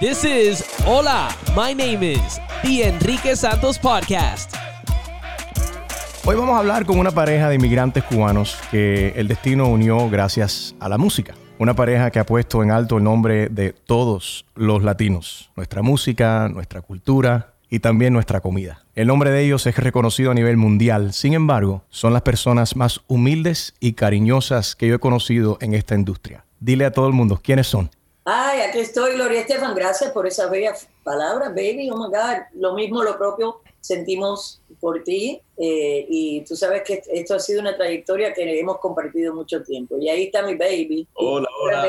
This is Hola, my name is The Enrique Santos Podcast. Hoy vamos a hablar con una pareja de inmigrantes cubanos que el destino unió gracias a la música. Una pareja que ha puesto en alto el nombre de todos los latinos, nuestra música, nuestra cultura y también nuestra comida. El nombre de ellos es reconocido a nivel mundial, sin embargo, son las personas más humildes y cariñosas que yo he conocido en esta industria. Dile a todo el mundo, ¿quiénes son? Ay, aquí estoy, Gloria Estefan. Gracias por esas bellas palabras, baby. Oh my God. Lo mismo, lo propio sentimos por ti. Eh, y tú sabes que esto ha sido una trayectoria que hemos compartido mucho tiempo. Y ahí está mi baby. Hola, hola.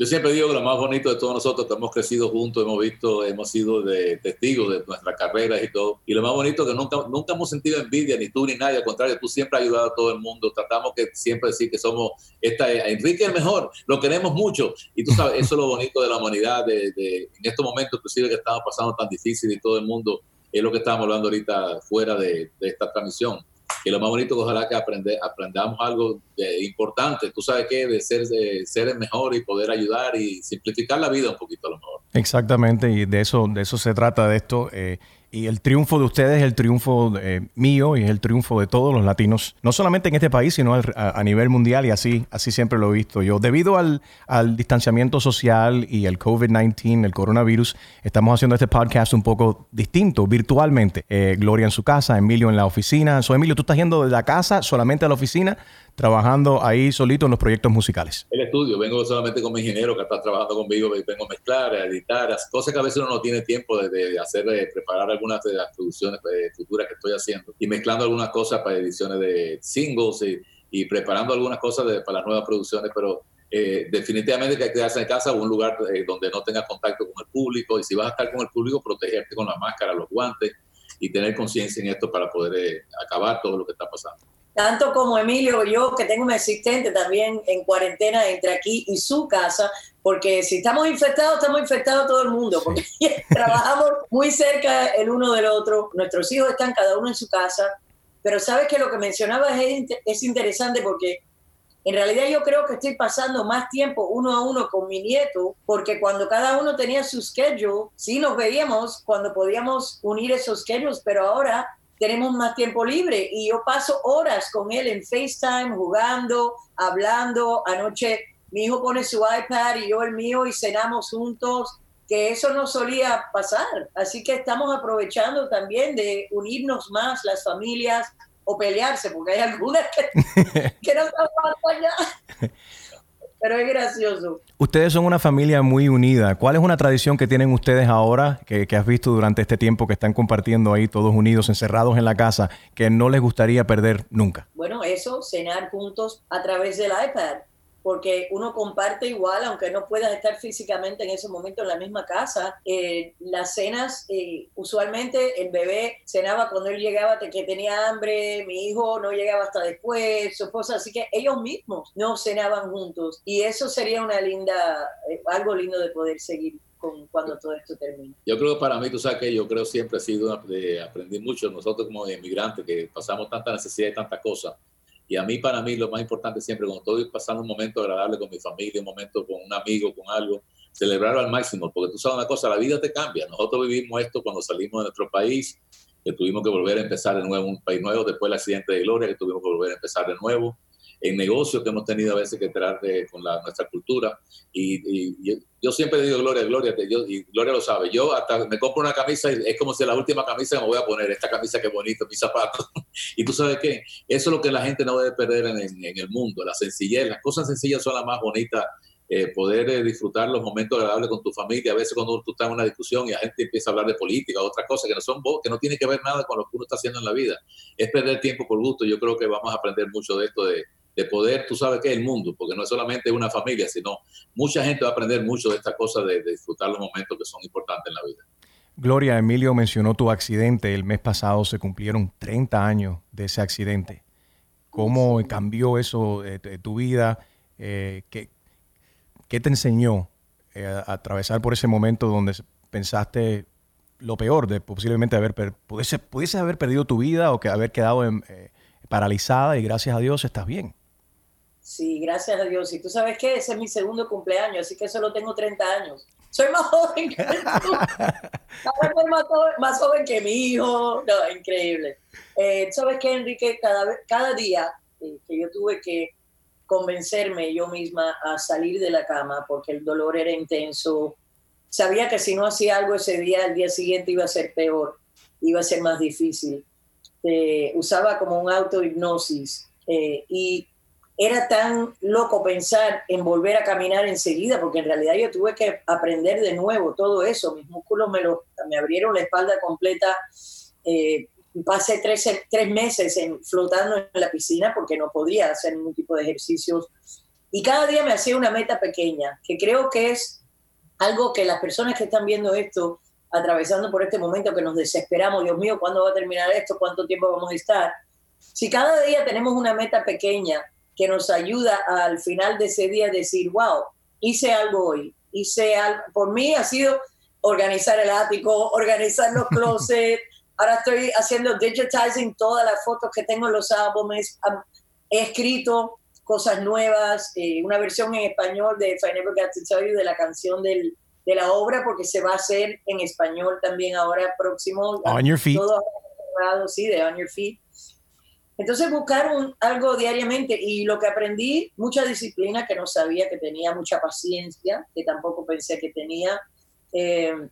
Yo siempre digo que lo más bonito de todos nosotros que hemos crecido juntos, hemos visto, hemos sido de testigos de nuestras carreras y todo. Y lo más bonito es que nunca, nunca hemos sentido envidia, ni tú ni nadie. Al contrario, tú siempre has ayudado a todo el mundo. Tratamos que siempre decir que somos, esta, Enrique el mejor, lo queremos mucho. Y tú sabes, eso es lo bonito de la humanidad, de, en estos momentos inclusive que estamos pasando tan difícil y todo el mundo, es lo que estamos hablando ahorita fuera de, de esta transmisión y lo más bonito ojalá que aprende, aprendamos algo de, importante, tú sabes qué, de ser, de ser el mejor y poder ayudar y simplificar la vida un poquito a lo mejor. Exactamente, y de eso, de eso se trata de esto. Eh, y el triunfo de ustedes es el triunfo eh, mío y es el triunfo de todos los latinos, no solamente en este país, sino a, nivel mundial y así, así siempre lo he visto yo. Debido al, al distanciamiento social y el COVID-19, el coronavirus, estamos haciendo este podcast un poco distinto, virtualmente. Eh, Gloria en su casa, Emilio en la oficina. So, Emilio, ¿tú estás yendo de la casa solamente a la oficina? trabajando ahí solito en los proyectos musicales? El estudio, vengo solamente con mi ingeniero que está trabajando conmigo, vengo a mezclar, a editar, cosas que a veces uno no tiene tiempo de, hacer, de preparar algunas de las producciones eh, futuras que estoy haciendo y mezclando algunas cosas para ediciones de singles y, preparando algunas cosas para las nuevas producciones, pero eh, definitivamente que hay que quedarse en casa o un lugar eh, donde no tengas contacto con el público y si vas a estar con el público, protegerte con la máscara, los guantes y tener conciencia en esto para poder acabar todo lo que está pasando tanto como Emilio yo, que tengo un asistente también en cuarentena entre aquí y su casa, porque si estamos infectados, estamos infectados todo el mundo, porque trabajamos muy cerca el uno del otro, nuestros hijos están cada uno en su casa, pero sabes que lo que mencionabas es, es interesante porque en realidad yo creo que estoy pasando más tiempo uno a uno con mi nieto, porque cuando cada uno tenía su schedule, sí nos veíamos cuando podíamos unir esos schedules, pero ahora tenemos más tiempo libre y yo paso horas con él en FaceTime, jugando, hablando. Anoche mi hijo pone su iPad y yo el mío y cenamos juntos, que eso no solía pasar. Así que estamos aprovechando también de unirnos más las familias o pelearse, porque hay algunas que, que no están allá pero es gracioso. Ustedes son una familia muy unida. ¿Cuál es una tradición que tienen ustedes ahora, que, has visto durante este tiempo que están compartiendo ahí todos unidos, encerrados en la casa, que no les gustaría perder nunca? Bueno, eso, cenar juntos a través del iPad porque uno comparte igual, aunque no puedas estar físicamente en ese momento en la misma casa. Eh, las cenas, eh, usualmente el bebé cenaba cuando él llegaba que tenía hambre, mi hijo no llegaba hasta después, su esposa, así que ellos mismos no cenaban juntos. Y eso sería una linda, eh, algo lindo de poder seguir. Con, cuando todo esto termine. Yo creo que para mí, tú sabes que yo creo siempre he sido, de, aprendí mucho nosotros como inmigrantes que pasamos tanta necesidad y tantas cosas y a mí, para mí, lo más importante siempre, cuando estoy pasando un momento agradable con mi familia, un momento con un amigo, con algo, celebrarlo al máximo, porque tú sabes una cosa, la vida te cambia. Nosotros vivimos esto cuando salimos de nuestro país, que tuvimos que volver a empezar de nuevo un país nuevo, después del accidente de Gloria, que tuvimos que volver a empezar de nuevo en negocios que hemos tenido a veces que entrar con la, nuestra cultura. Y, yo, siempre digo, Gloria, Gloria, yo, y Gloria lo sabe, yo hasta me compro una camisa y es como si la última camisa que me voy a poner, esta camisa que bonito, mis zapatos. y tú sabes qué, eso es lo que la gente no debe perder en, el mundo, la sencillez, las cosas sencillas son las más bonitas. Eh, poder eh, disfrutar los momentos agradables con tu familia. A veces cuando tú estás en una discusión y la gente empieza a hablar de política o otras cosas que no son que no tiene que ver nada con lo que uno está haciendo en la vida. Es perder tiempo por gusto. Yo creo que vamos a aprender mucho de esto de, de poder, tú sabes que es el mundo, porque no es solamente una familia, sino mucha gente va a aprender mucho de esta cosa de, disfrutar los momentos que son importantes en la vida. Gloria, Emilio mencionó tu accidente. El mes pasado se cumplieron 30 años de ese accidente. ¿Cómo cambió eso de, tu vida? Eh, ¿qué, te enseñó eh, a atravesar por ese momento donde pensaste lo peor de posiblemente haber pudiese, pudiese haber perdido tu vida o que haber quedado eh, paralizada y gracias a Dios estás bien? Sí, gracias a Dios. Y tú sabes que ese es mi segundo cumpleaños, así que solo tengo 30 años. soy más joven que tú. más, más joven que mi hijo. No, increíble. Eh, ¿Sabes qué, Enrique? Cada, cada día eh, que yo tuve que convencerme yo misma a salir de la cama porque el dolor era intenso, sabía que si no hacía algo ese día, el día siguiente iba a ser peor, iba a ser más difícil. Eh, usaba como un autohipnosis eh, y era tan loco pensar en volver a caminar enseguida, porque en realidad yo tuve que aprender de nuevo todo eso. Mis músculos me, lo, me abrieron la espalda completa. Eh, pasé tres, tres meses en, flotando en la piscina porque no podía hacer ningún tipo de ejercicios. Y cada día me hacía una meta pequeña, que creo que es algo que las personas que están viendo esto, atravesando por este momento que nos desesperamos, Dios mío, ¿cuándo va a terminar esto? ¿Cuánto tiempo vamos a estar? Si cada día tenemos una meta pequeña que nos ayuda al final de ese día a decir, wow, hice algo hoy, hice algo, por mí ha sido organizar el ático, organizar los closets, ahora estoy haciendo digitizing todas las fotos que tengo en los álbumes, he escrito cosas nuevas, eh, una versión en español de If I Never Got to Tell You de la canción del, de la obra, porque se va a hacer en español también ahora próximo. On Your Feet. Todo sí, de On Your Feet. Entonces buscar algo diariamente. Y lo que aprendí, mucha disciplina que no sabía que tenía, mucha paciencia que tampoco pensé que tenía, eh,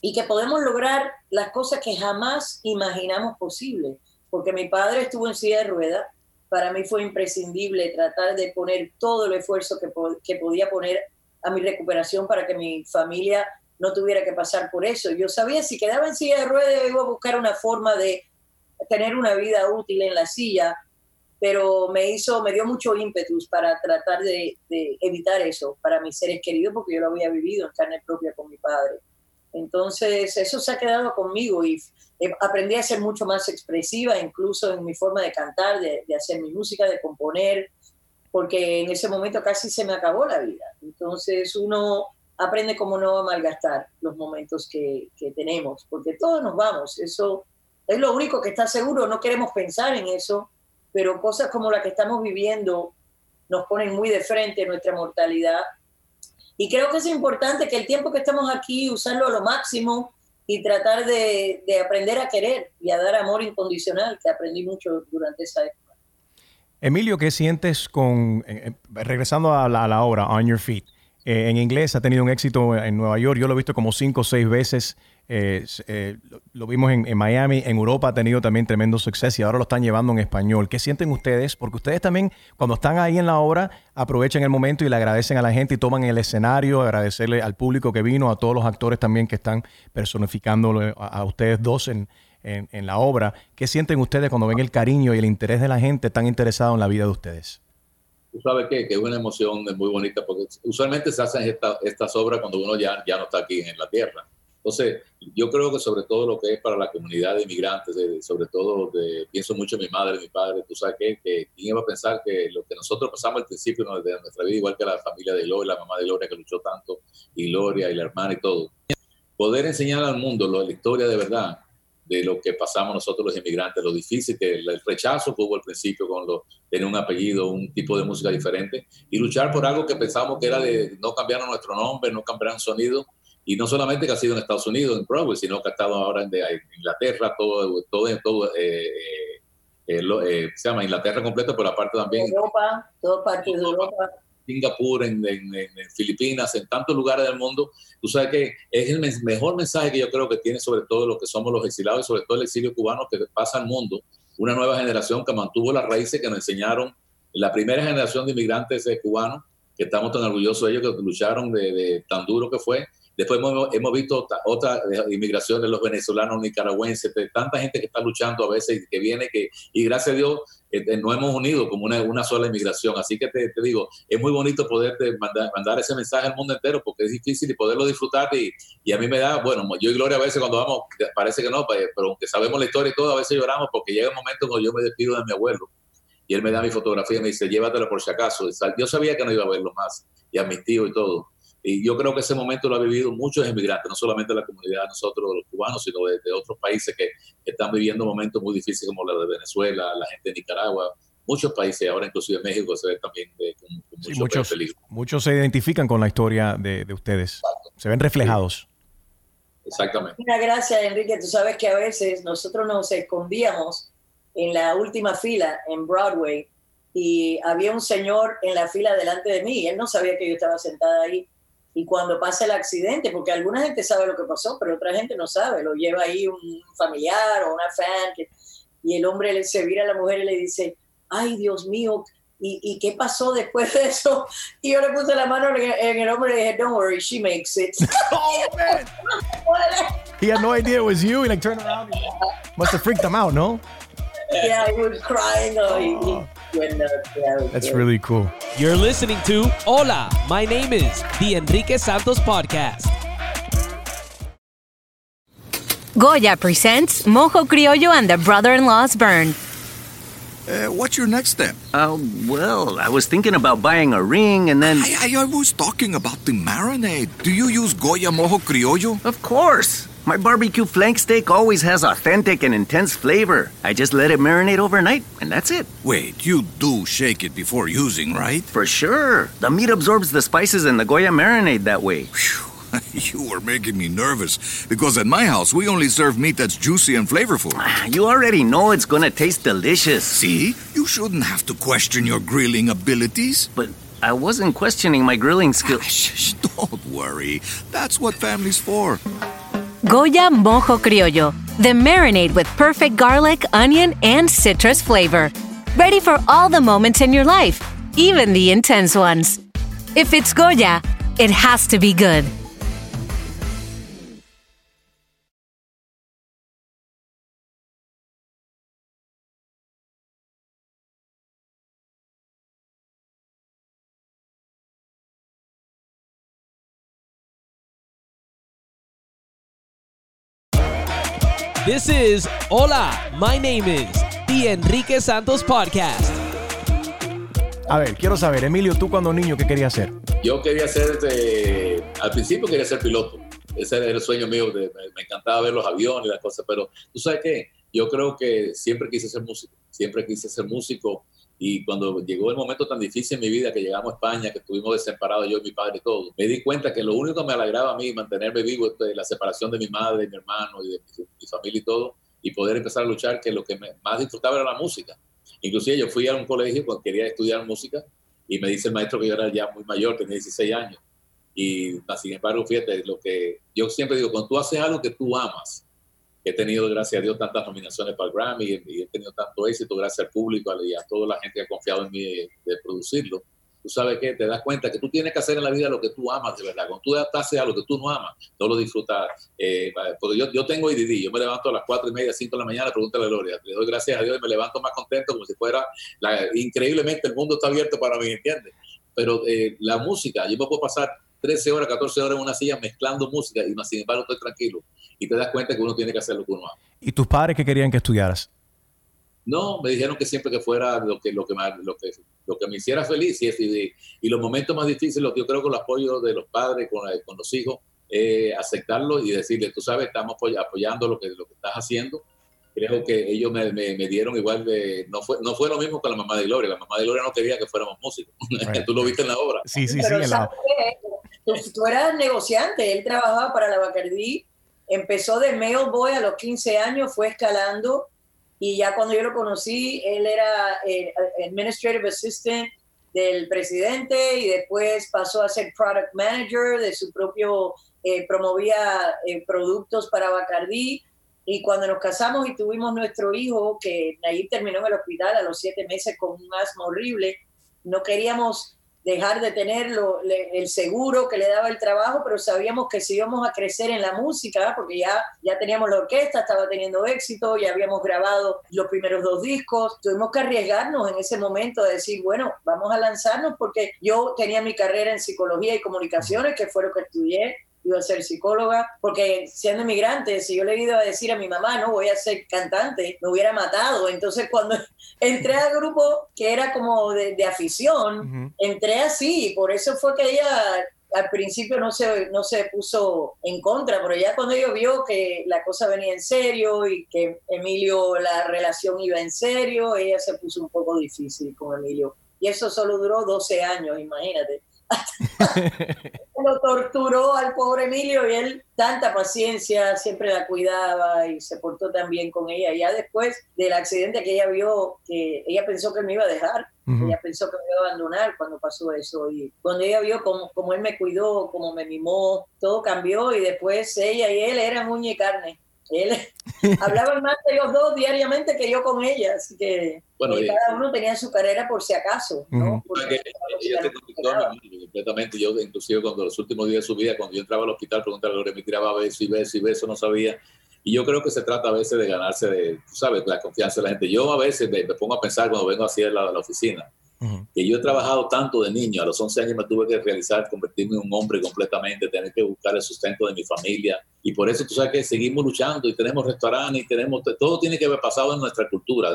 y que podemos lograr las cosas que jamás imaginamos posible, porque mi padre estuvo en silla de ruedas, para mí fue imprescindible tratar de poner todo el esfuerzo que, que podía poner a mi recuperación para que mi familia no tuviera que pasar por eso. Yo sabía si quedaba en silla de ruedas iba a buscar una forma de tener una vida útil en la silla, pero me hizo, me dio mucho ímpetus para tratar de, evitar eso para mis seres queridos, porque yo lo había vivido en carne propia con mi padre. Entonces, eso se ha quedado conmigo y aprendí a ser mucho más expresiva, incluso en mi forma de cantar, de, hacer mi música, de componer, porque en ese momento casi se me acabó la vida. Entonces, uno aprende cómo no malgastar los momentos que, que tenemos, porque todos nos vamos, eso es lo único que está seguro, no queremos pensar en eso, pero cosas como la que estamos viviendo nos ponen muy de frente nuestra mortalidad. Y creo que es importante que el tiempo que estamos aquí, usarlo a lo máximo y tratar de, aprender a querer y a dar amor incondicional, que aprendí mucho durante esa época. Emilio, ¿qué sientes con, eh, eh, regresando a la, a la obra, On Your Feet? Eh, en inglés ha tenido un éxito en Nueva York, yo lo he visto como cinco o seis veces. Eh, eh, lo vimos en, Miami, en Europa ha tenido también tremendo suceso y ahora lo están llevando en español. ¿Qué sienten ustedes? Porque ustedes también, cuando están ahí en la obra, aprovechan el momento y le agradecen a la gente y toman el escenario, agradecerle al público que vino, a todos los actores también que están personificando a, ustedes dos en, en, la obra. ¿Qué sienten ustedes cuando ven el cariño y el interés de la gente tan interesado en la vida de ustedes? tú sabes que, que es una emoción muy bonita porque usualmente se hacen estas obras cuando uno ya, ya no está aquí en la tierra. Entonces, yo creo que sobre todo lo que es para la comunidad de inmigrantes, sobre todo de, pienso mucho en mi madre y mi padre, tú sabes que, que quién iba a pensar que lo que nosotros pasamos al principio de nuestra vida, igual que la familia de Gloria, la mamá de Gloria que luchó tanto, y Gloria y la hermana y todo, poder enseñar al mundo lo, la historia de verdad de lo que pasamos nosotros los inmigrantes, lo difícil que el, rechazo que hubo al principio con lo, tener un apellido, un tipo de música diferente, y luchar por algo que pensamos que era de no cambiar nuestro nombre, no cambiar sonido, y no solamente que ha sido en Estados Unidos, en Broadway, sino que ha estado ahora en, Inglaterra, todo, todo, todo eh, eh, eh, se llama Inglaterra completa, pero aparte también... Europa, todo parte de Europa. Singapur, en, Filipinas, en tantos lugares del mundo. Tú sabes que es el mejor mensaje que yo creo que tiene sobre todo lo que somos los exilados y sobre todo el exilio cubano que pasa al mundo. Una nueva generación que mantuvo las raíces que nos enseñaron la primera generación de inmigrantes cubanos, que estamos tan orgullosos de ellos, que lucharon de tan duro que fue Después hemos, visto otra, inmigración de los venezolanos, nicaragüenses, de tanta gente que está luchando a veces y que viene, que, y gracias a Dios eh, nos hemos unido como una, una sola inmigración. Así que te, digo, es muy bonito poder mandar, mandar, ese mensaje al mundo entero porque es difícil y poderlo disfrutar. Y, y, a mí me da, bueno, yo y Gloria a veces cuando vamos, parece que no, pues, pero aunque sabemos la historia y todo, a veces lloramos porque llega un momento cuando yo me despido de mi abuelo y él me da mi fotografía y me dice, llévatela por si acaso. Yo sabía que no iba a verlo más y a mis tíos y todo. Y yo creo que ese momento lo ha vivido muchos inmigrantes, no solamente la comunidad de nosotros, los cubanos, sino de, otros países que, están viviendo momentos muy difíciles como la de Venezuela, la gente de Nicaragua, muchos países, ahora inclusive México se ve también de, con, muchos, Muchos se identifican con la historia de, ustedes. se ven reflejados. Exactamente. Una gracias, Enrique. Tú sabes que a veces nosotros nos escondíamos en la última fila en Broadway y había un señor en la fila delante de mí y él no sabía que yo estaba sentada ahí. Y cuando pasa el accidente, porque alguna gente sabe lo que pasó, pero otra gente no sabe, lo lleva ahí un familiar o una fan, y el hombre se vira a la mujer y le dice, ay Dios mío, ¿y, ¿y qué pasó después de eso? Y yo le puse la mano en el, hombre y le dije, don't worry, she makes it. oh, man. He had no idea it was you. He like turned around. Must have freaked him out, no? Yeah, he was crying. Oh, he, he That's really cool. You're listening to Hola, my name is the Enrique Santos Podcast. Goya presents Mojo Criollo and the Brother-in-Law's Burn. Uh, what's your next step? Uh, well, I was thinking about buying a ring and then. I, I, I was talking about the marinade. Do you use Goya Mojo Criollo? Of course. My barbecue flank steak always has authentic and intense flavor. I just let it marinate overnight, and that's it. Wait, you do shake it before using, right? For sure. The meat absorbs the spices and the Goya marinade that way. Whew. You are making me nervous because at my house we only serve meat that's juicy and flavorful. Ah, you already know it's gonna taste delicious. See? You shouldn't have to question your grilling abilities. But I wasn't questioning my grilling skills. Ah, shh, don't worry. That's what family's for. Goya Mojo Criollo, the marinade with perfect garlic, onion, and citrus flavor. Ready for all the moments in your life, even the intense ones. If it's Goya, it has to be good. This is Hola, my name is the Enrique Santos Podcast. A ver, quiero saber, Emilio, tú cuando niño, ¿qué querías hacer? Yo quería ser, este, al principio quería ser piloto. Ese era el sueño mío. De, me, me, encantaba ver los aviones y las cosas, pero tú sabes qué, yo creo que siempre quise ser músico. Siempre quise ser músico. Y cuando llegó el momento tan difícil en mi vida, que llegamos a España, que estuvimos desemparados yo y mi padre y todo, me di cuenta que lo único que me alegraba a mí mantenerme vivo es la separación de mi madre, de mi hermano y de mi, mi familia y todo, y poder empezar a luchar, que lo que más disfrutaba era la música. Inclusive yo fui a un colegio cuando quería estudiar música y me dice el maestro que yo era ya muy mayor, tenía 16 años. Y sin embargo, fíjate, lo que yo siempre digo, cuando tú haces algo que tú amas, he tenido, gracias a Dios, tantas nominaciones para el Grammy y he tenido tanto éxito gracias al público y a toda la gente que ha confiado en mí de, producirlo. Tú sabes que te das cuenta que tú tienes que hacer en la vida lo que tú amas de verdad. Cuando tú haces a lo que tú no amas, no lo disfrutas. Eh, porque yo, yo tengo IDD, yo me levanto a las 4 y media, 5 de la mañana, pregúntale a Gloria. Le doy gracias a Dios y me levanto más contento como si fuera, increíblemente el mundo está abierto para mí, ¿entiendes? Pero eh, la música, yo me puedo pasar 13 horas, 14 horas en una silla mezclando música y sin embargo estoy tranquilo. Y te das cuenta que uno tiene que hacer lo que uno ama. ¿Y tus padres qué querían que estudiaras? No, me dijeron que siempre que fuera lo que, lo que, me, lo que, lo que me hiciera feliz y, y, y, los momentos más difíciles, lo que yo creo que el apoyo de los padres con, con los hijos, eh, aceptarlo y decirle, tú sabes, estamos apoyando lo que, lo que estás haciendo. Creo que ellos me, me, me, dieron igual de... No fue, no fue lo mismo con la mamá de Gloria. La mamá de Gloria no quería que fuéramos músicos. Right. tú lo viste en la obra. Sí, sí, Pero sí. La... Tú, tú, eras negociante. Él trabajaba para la Bacardí. Empezó de mail boy a los 15 años, fue escalando y ya cuando yo lo conocí, él era el administrative assistant del presidente y después pasó a ser product manager de su propio, eh, promovía eh, productos para Bacardí. Y cuando nos casamos y tuvimos nuestro hijo, que Nayib terminó en el hospital a los siete meses con un asma horrible, no queríamos dejar de tener lo, le, el seguro que le daba el trabajo, pero sabíamos que si íbamos a crecer en la música, porque ya, ya teníamos la orquesta, estaba teniendo éxito, ya habíamos grabado los primeros dos discos, tuvimos que arriesgarnos en ese momento de decir, bueno, vamos a lanzarnos porque yo tenía mi carrera en psicología y comunicaciones, que fue lo que estudié, iba a ser psicóloga, porque siendo inmigrante, si yo le iba a decir a mi mamá, no, voy a ser cantante, me hubiera matado. Entonces cuando entré al grupo, que era como de, de afición, uh -huh. entré así, por eso fue que ella al principio no se, no se puso en contra, pero ya cuando ella vio que la cosa venía en serio y que Emilio, la relación iba en serio, ella se puso un poco difícil con Emilio. Y eso solo duró 12 años, imagínate lo torturó al pobre Emilio y él tanta paciencia, siempre la cuidaba y se portó tan bien con ella. Ya después del accidente que ella vio, que ella pensó que me iba a dejar, ella pensó que me iba a abandonar cuando pasó eso. Y cuando ella vio cómo, cómo él me cuidó, cómo me mimó, todo cambió y después ella y él eran uña y carne. Él hablaba más de los dos diariamente que yo con ella, así que bueno, cada uno tenía su carrera por si acaso, ¿no? Porque, completamente. Yo, inclusive, cuando los últimos días de su vida, cuando yo entraba al hospital, preguntaba, me tiraba beso y beso y beso, no sabía. Y yo creo que se trata a veces de ganarse de, tú sabes, la confianza de la gente. Yo a veces me, pongo a pensar cuando vengo así a la, a la oficina, que yo he trabajado tanto de niño, a los 11 años me tuve que realizar, convertirme en un hombre completamente, tener que buscar el sustento de mi familia. Y por eso tú sabes que seguimos luchando y tenemos restaurantes y tenemos, todo tiene que haber pasado en nuestra cultura,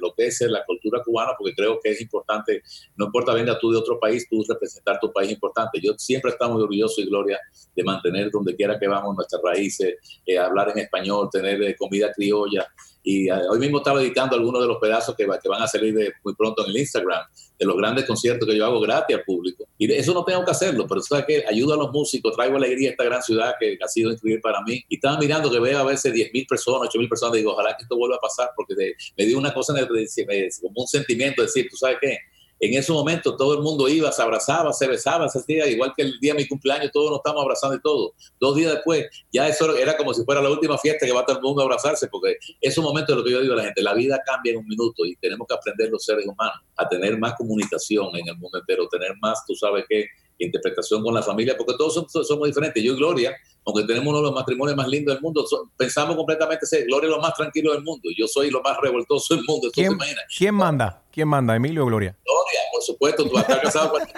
lo que es la cultura cubana, porque creo que es importante, no importa venga tú de otro país, tú representar tu país importante. Yo siempre estamos orgulloso y gloria de mantener donde quiera que vamos nuestras raíces, eh, hablar en español, tener eh, comida criolla. Y uh, hoy mismo estaba editando algunos de los pedazos que, van a salir de, muy pronto en el Instagram, de los grandes conciertos que yo hago gratis al público. Y de eso no tengo que hacerlo, pero sabes que ayuda a los músicos, traigo alegría a esta gran ciudad que ha sido increíble para mí. Y estaba mirando que veo a veces 10 mil personas, 8 mil personas, y digo, ojalá que esto vuelva a pasar, porque me dio una cosa, como un sentimiento de decir, tú sabes qué, en ese momento todo el mundo iba, se abrazaba, se besaba, se hacía, igual que el día de mi cumpleaños, todos nos estamos abrazando y todo. Dos días después, ya eso era como si fuera la última fiesta que va todo el mundo a abrazarse, porque es un momento de lo que yo digo a la gente, la vida cambia en un minuto y tenemos que aprender los seres humanos a tener más comunicación en el mundo entero, tener más, tú sabes qué, interpretación con la familia, porque todos somos, diferentes. Yo y Gloria, aunque tenemos uno de los matrimonios más lindos del mundo, pensamos completamente ser Gloria es lo más tranquilo del mundo. Yo soy lo más revoltoso del mundo. ¿Quién, ¿Quién manda? ¿Quién manda, Emilio o Gloria? Gloria, por supuesto, tú vas a estar casado con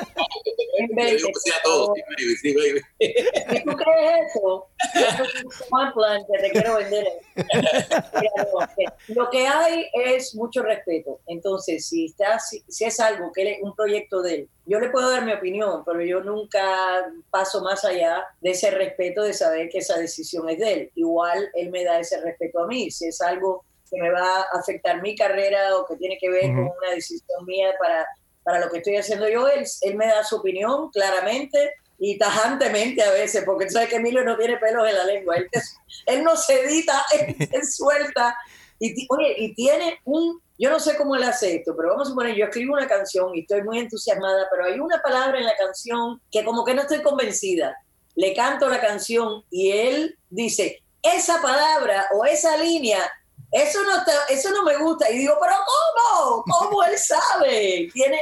yo digo que sí a todos, sí, baby, Si tú crees eso, plan que te quiero vender. Lo que hay es mucho respeto. Entonces, si, está, si, es algo que es un proyecto de él, yo le puedo dar mi opinión, pero yo nunca paso más allá de ese respeto de saber que esa decisión es de él. Igual él me da ese respeto a mí. Si es algo que me va a afectar mi carrera o que tiene que ver con una decisión mía para, para lo que estoy haciendo yo, él, él me da su opinión claramente y tajantemente a veces, porque tú sabes que Emilio no tiene pelos en la lengua, él, él no se edita, él, suelta y, oye, y tiene un, yo no sé cómo él hace esto, pero vamos a suponer, yo escribo una canción y estoy muy entusiasmada, pero hay una palabra en la canción que como que no estoy convencida. Le canto la canción y él dice, esa palabra o esa línea eso no, eso no me gusta. Y digo, pero ¿cómo? ¿Cómo él sabe? Tiene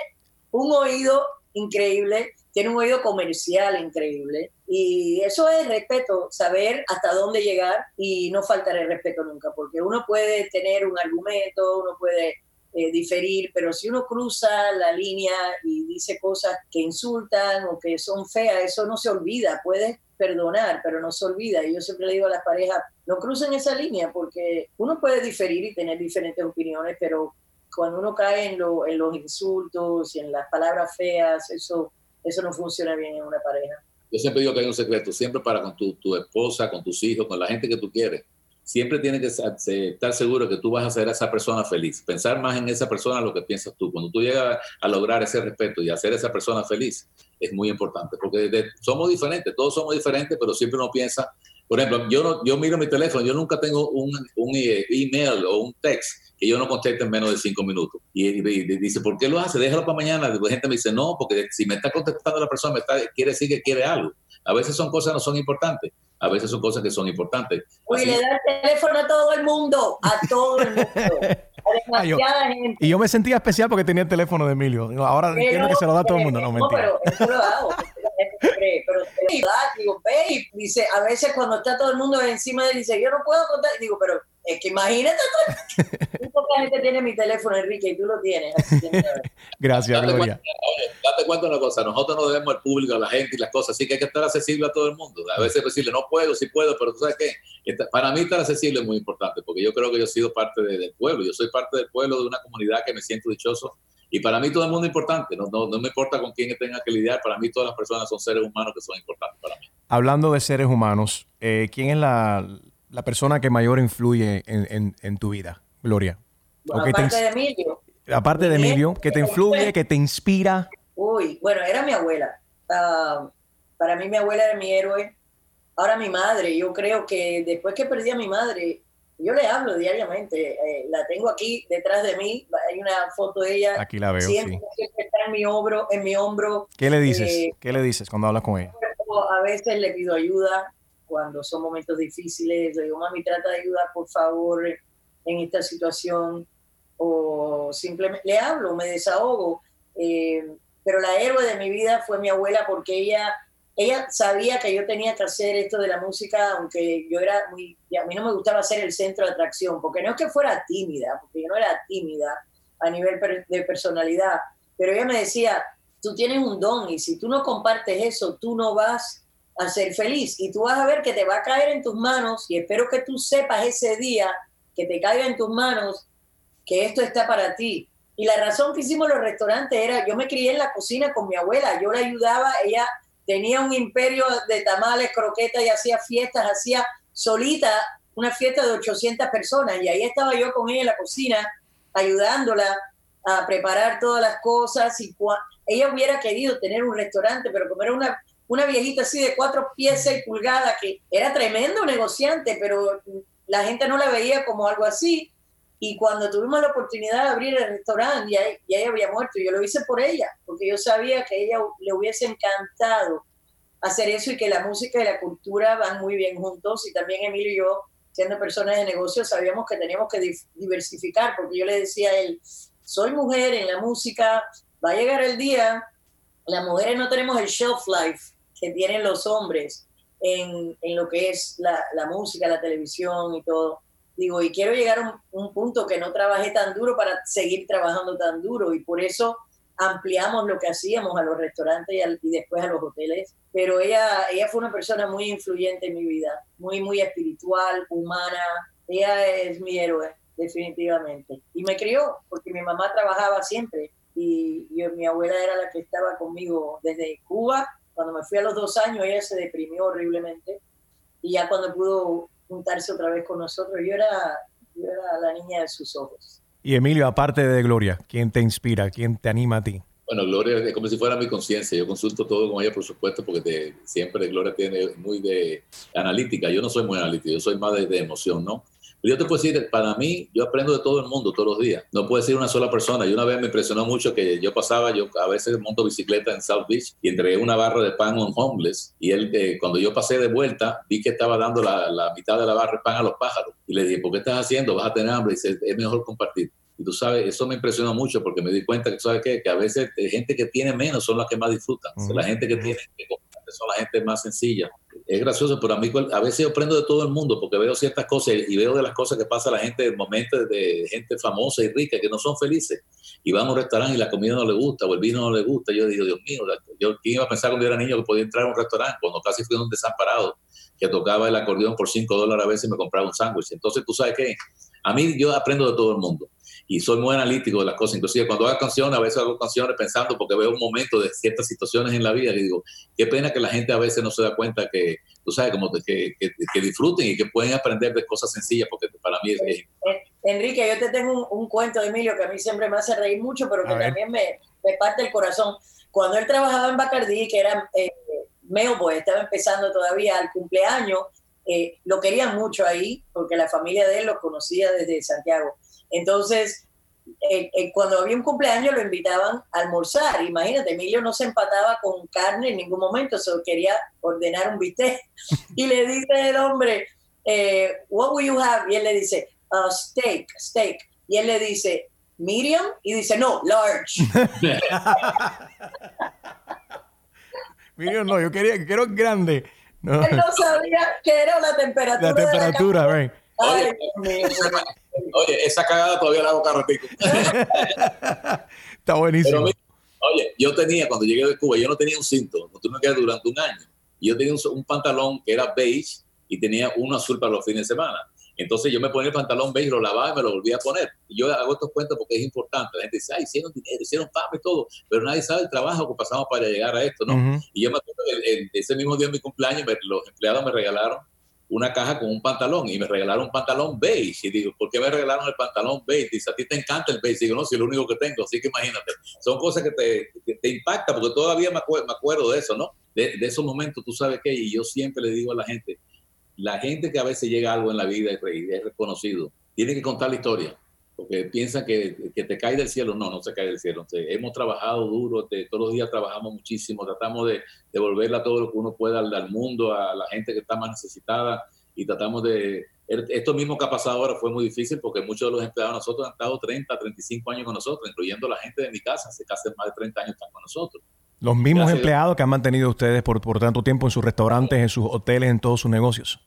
un oído increíble, tiene un oído comercial increíble. Y eso es respeto, saber hasta dónde llegar y no faltar el respeto nunca, porque uno puede tener un argumento, uno puede eh, diferir, pero si uno cruza la línea y dice cosas que insultan o que son feas, eso no se olvida, puedes perdonar, pero no se olvida. Y yo siempre le digo a las parejas, no crucen esa línea porque uno puede diferir y tener diferentes opiniones, pero cuando uno cae en, en los insultos y en las palabras feas, eso, eso no funciona bien en una pareja. Yo siempre digo que hay un secreto, siempre para con tu, tu esposa, con tus hijos, con la gente que tú quieres. Siempre tienes que estar seguro que tú vas a hacer a esa persona feliz. Pensar más en esa persona lo que piensas tú. Cuando tú llegas a lograr ese respeto y hacer a esa persona feliz, es muy importante. Porque somos diferentes, todos somos diferentes, pero siempre uno piensa por ejemplo, yo, no, yo miro mi teléfono, yo nunca tengo un, un e, email o un text que yo no conteste en menos de cinco minutos. Y, dice, ¿por qué lo hace? Déjalo para mañana. La gente me dice, no, porque si me está contestando la persona, me está, quiere decir que quiere algo. A veces son cosas que no son importantes, a veces son cosas que son importantes. Uy, le da el teléfono a todo el mundo, a todo el mundo. A demasiada gente. Y yo me sentía especial porque tenía el teléfono de Emilio. Ahora entiendo que se lo da a todo el mundo. No, no pero eso lo hago pero digo, babe, dice, a veces cuando está todo el mundo encima de él, dice, yo no puedo contar, digo, pero es que imagínate, poca gente tiene mi teléfono, Enrique, y tú lo tienes. Gracias, date Gloria. Cuenta, date cuenta de una cosa, nosotros no debemos al público, a la gente y las cosas, así que hay que estar accesible a todo el mundo. A veces decirle, no puedo, sí puedo, pero tú sabes qué, para mí estar accesible es muy importante, porque yo creo que yo he sido parte del pueblo, yo soy parte del pueblo de una comunidad que me siento dichoso y para mí todo el mundo es importante, no, no, no, me importa con quién tenga que lidiar, para mí todas las personas son seres humanos que son importantes para mí. Hablando de seres humanos, eh, ¿quién es la, la, persona que mayor influye en, en, en tu vida, Gloria? Aparte de Emilio. Aparte de Emilio, que te influye, que te inspira. Uy, bueno, era mi abuela. ah, para mí mi abuela era mi héroe. Ahora mi madre, yo creo que después que perdí a mi madre, yo le hablo diariamente, eh, la tengo aquí detrás de mí, hay una foto de ella. Aquí la veo, siempre, sí. siempre está en mi hombro, en mi hombro. ¿Qué le dices? Eh, ¿Qué le dices cuando hablas con ella? a veces le pido ayuda cuando son momentos difíciles. Le digo, mami, trata de ayudar, por favor, en esta situación. O simplemente le hablo, me desahogo. Eh, pero la héroe de mi vida fue mi abuela porque ella, ella sabía que yo tenía que hacer esto de la música, aunque yo era muy, y a mí no me gustaba ser el centro de atracción, porque no es que fuera tímida, porque yo no era tímida a nivel de personalidad, pero ella me decía, tú tienes un don y si tú no compartes eso, tú no vas a ser feliz y tú vas a ver que te va a caer en tus manos y espero que tú sepas ese día que te caiga en tus manos que esto está para ti. Y la razón que hicimos los restaurantes era, yo me crié en la cocina con mi abuela, yo la ayudaba, ella tenía un imperio de tamales, croquetas y hacía fiestas, hacía solita una fiesta de 800 personas y ahí estaba yo con ella en la cocina ayudándola a preparar todas las cosas y ella hubiera querido tener un restaurante, pero como era una, una viejita así de cuatro pies, seis pulgadas, que era tremendo negociante, pero la gente no la veía como algo así. Y cuando tuvimos la oportunidad de abrir el restaurante, ya, ya ella había muerto, yo lo hice por ella, porque yo sabía que ella le hubiese encantado hacer eso y que la música y la cultura van muy bien juntos. Y también Emilio y yo, siendo personas de negocio, sabíamos que teníamos que diversificar, porque yo le decía a él, soy mujer en la música, va a llegar el día, las mujeres no tenemos el shelf life que tienen los hombres en, lo que es la música, la televisión y todo. Digo, y quiero llegar a un, un punto que no trabajé tan duro para seguir trabajando tan duro y por eso ampliamos lo que hacíamos a los restaurantes y, al- y después a los hoteles. Pero ella, ella fue una persona muy influyente en mi vida, muy, muy espiritual, humana. Ella es mi héroe, definitivamente. Y me crió, porque mi mamá trabajaba siempre y yo, mi abuela era la que estaba conmigo desde Cuba. Cuando me fui a los dos años, ella se deprimió horriblemente. Y ya cuando pudo juntarse otra vez con nosotros, yo era, yo era la niña de sus ojos. Y Emilio, aparte de Gloria, ¿quién te inspira? ¿Quién te anima a ti? Bueno, Gloria es como si fuera mi conciencia. Yo consulto todo con ella, por supuesto, porque te- siempre Gloria tiene muy de analítica. Yo no soy muy analítico, yo soy más de, de emoción, ¿no? Yo te puedo decir, para mí, yo aprendo de todo el mundo todos los días. No puedo decir una sola persona. Y una vez me impresionó mucho que yo pasaba, yo a veces monto bicicleta en South Beach y entregué una barra de pan a un homeless. Y él, eh, cuando yo pasé de vuelta, vi que estaba dando la, la mitad de la barra de pan a los pájaros. Y le dije, ¿por qué estás haciendo? Vas a tener hambre. Y dice, es mejor compartir. Y tú sabes, eso me impresionó mucho porque me di cuenta que, ¿sabes qué? Que a veces eh, gente que tiene menos son las que más disfrutan. O sea, la gente que tiene que son la gente más sencilla. Es gracioso, pero a mí a veces yo aprendo de todo el mundo porque veo ciertas cosas y veo de las cosas que pasa a la gente en momentos de gente famosa y rica que no son felices. Y van a un restaurante y la comida no le gusta o el vino no le gusta. Yo digo, Dios mío, yo ¿quién iba a pensar cuando era niño que podía entrar a un restaurante cuando casi fui un desamparado que tocaba el acordeón por 5 dólares a veces y me compraba un sándwich. Entonces, tú sabes qué, a mí yo aprendo de todo el mundo y soy muy analítico de las cosas. Inclusive cuando hago canciones, a veces hago canciones pensando porque veo un momento de ciertas situaciones en la vida y digo, qué pena que la gente a veces no se da cuenta que, tú sabes, como que, que, que disfruten y que pueden aprender de cosas sencillas porque para mí es... es- Eh, Enrique, yo te tengo un, un cuento de Emilio que a mí siempre me hace reír mucho, pero que también me, me parte el corazón. Cuando él trabajaba en Bacardí, que era eh, mailboy, estaba empezando todavía al cumpleaños, eh, lo querían mucho ahí, porque la familia de él lo conocía desde Santiago. Entonces, eh, eh, cuando había un cumpleaños lo invitaban a almorzar. Imagínate, Emilio no se empataba con carne en ningún momento, solo quería ordenar un bistec. Y le dice el hombre, eh, what will you have? Y él le dice, "Uh, steak, steak. Y él le dice, medium? Y dice, no, large. Emilio, no, yo quería, quiero grande. No, él no sabía que era la temperatura. la de temperatura, Ay, Dios mío. Oye, esa cagada todavía la hago cada ratico. Está buenísimo. oye, yo tenía, cuando llegué de Cuba, yo no tenía un cinto, tú me quedas durante un año. Yo tenía un, un pantalón que era beige y tenía uno azul para los fines de semana. Entonces yo me ponía el pantalón beige, lo lavaba y me lo volvía a poner. Y yo hago estos cuentos porque es importante. La gente dice, ay, hicieron dinero, hicieron fama y todo, pero nadie sabe el trabajo que pasamos para llegar a esto, ¿no? Y yo me acuerdo que el- el- ese mismo día de mi cumpleaños, me- los empleados me regalaron una caja con un pantalón y me regalaron un pantalón beige. Y digo, ¿por qué me regalaron el pantalón beige? Dice, a ti te encanta el beige. Y digo, no, si es lo único que tengo. Así que imagínate, son cosas que te, te impactan porque todavía me, acuerdo, me acuerdo de eso, ¿no? De, de, esos momentos, tú sabes qué, y yo siempre le digo a la gente, la gente que a veces llega algo en la vida es reconocido, tiene que contar la historia porque piensan que, que, te cae del cielo. No, no se cae del cielo. Entonces, hemos trabajado duro, todos los días trabajamos muchísimo, tratamos de devolverle a todo lo que uno pueda al, al, mundo, a la gente que está más necesitada y tratamos de... Er, esto mismo que ha pasado ahora fue muy difícil porque muchos de los empleados de nosotros han estado 30, 35 años con nosotros, incluyendo la gente de mi casa, hace casi más de 30 años están con nosotros. Los mismos Gracias. empleados que han mantenido ustedes por, por tanto tiempo en sus restaurantes, en sus hoteles, en todos sus negocios.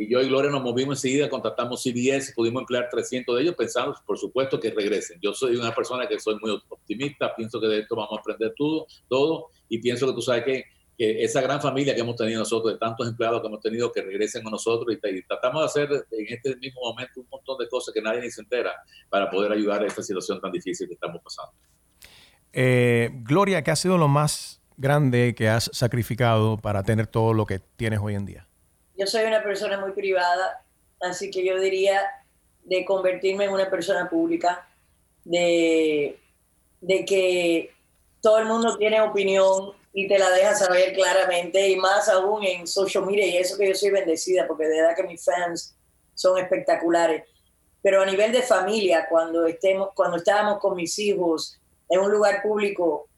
Y yo y Gloria nos movimos enseguida, contratamos CBS, pudimos emplear 300 de ellos, pensamos, por supuesto, que regresen. Yo soy una persona que soy muy optimista, pienso que de esto vamos a aprender todo, todo y pienso que tú sabes que, que esa gran familia que hemos tenido nosotros, de tantos empleados que hemos tenido, que regresen con nosotros y, tratamos de hacer en este mismo momento un montón de cosas que nadie ni se entera para poder ayudar a esta situación tan difícil que estamos pasando. Eh, Gloria, ¿qué ha sido lo más grande que has sacrificado para tener todo lo que tienes hoy en día? Yo soy una persona muy privada, así que yo diría de convertirme en una persona pública, de, que todo el mundo tiene opinión y te la deja saber claramente, y más aún en social media, y eso que yo soy bendecida, porque de verdad que mis fans son espectaculares. Pero a nivel de familia, cuando, estemos, cuando estábamos con mis hijos en un lugar público,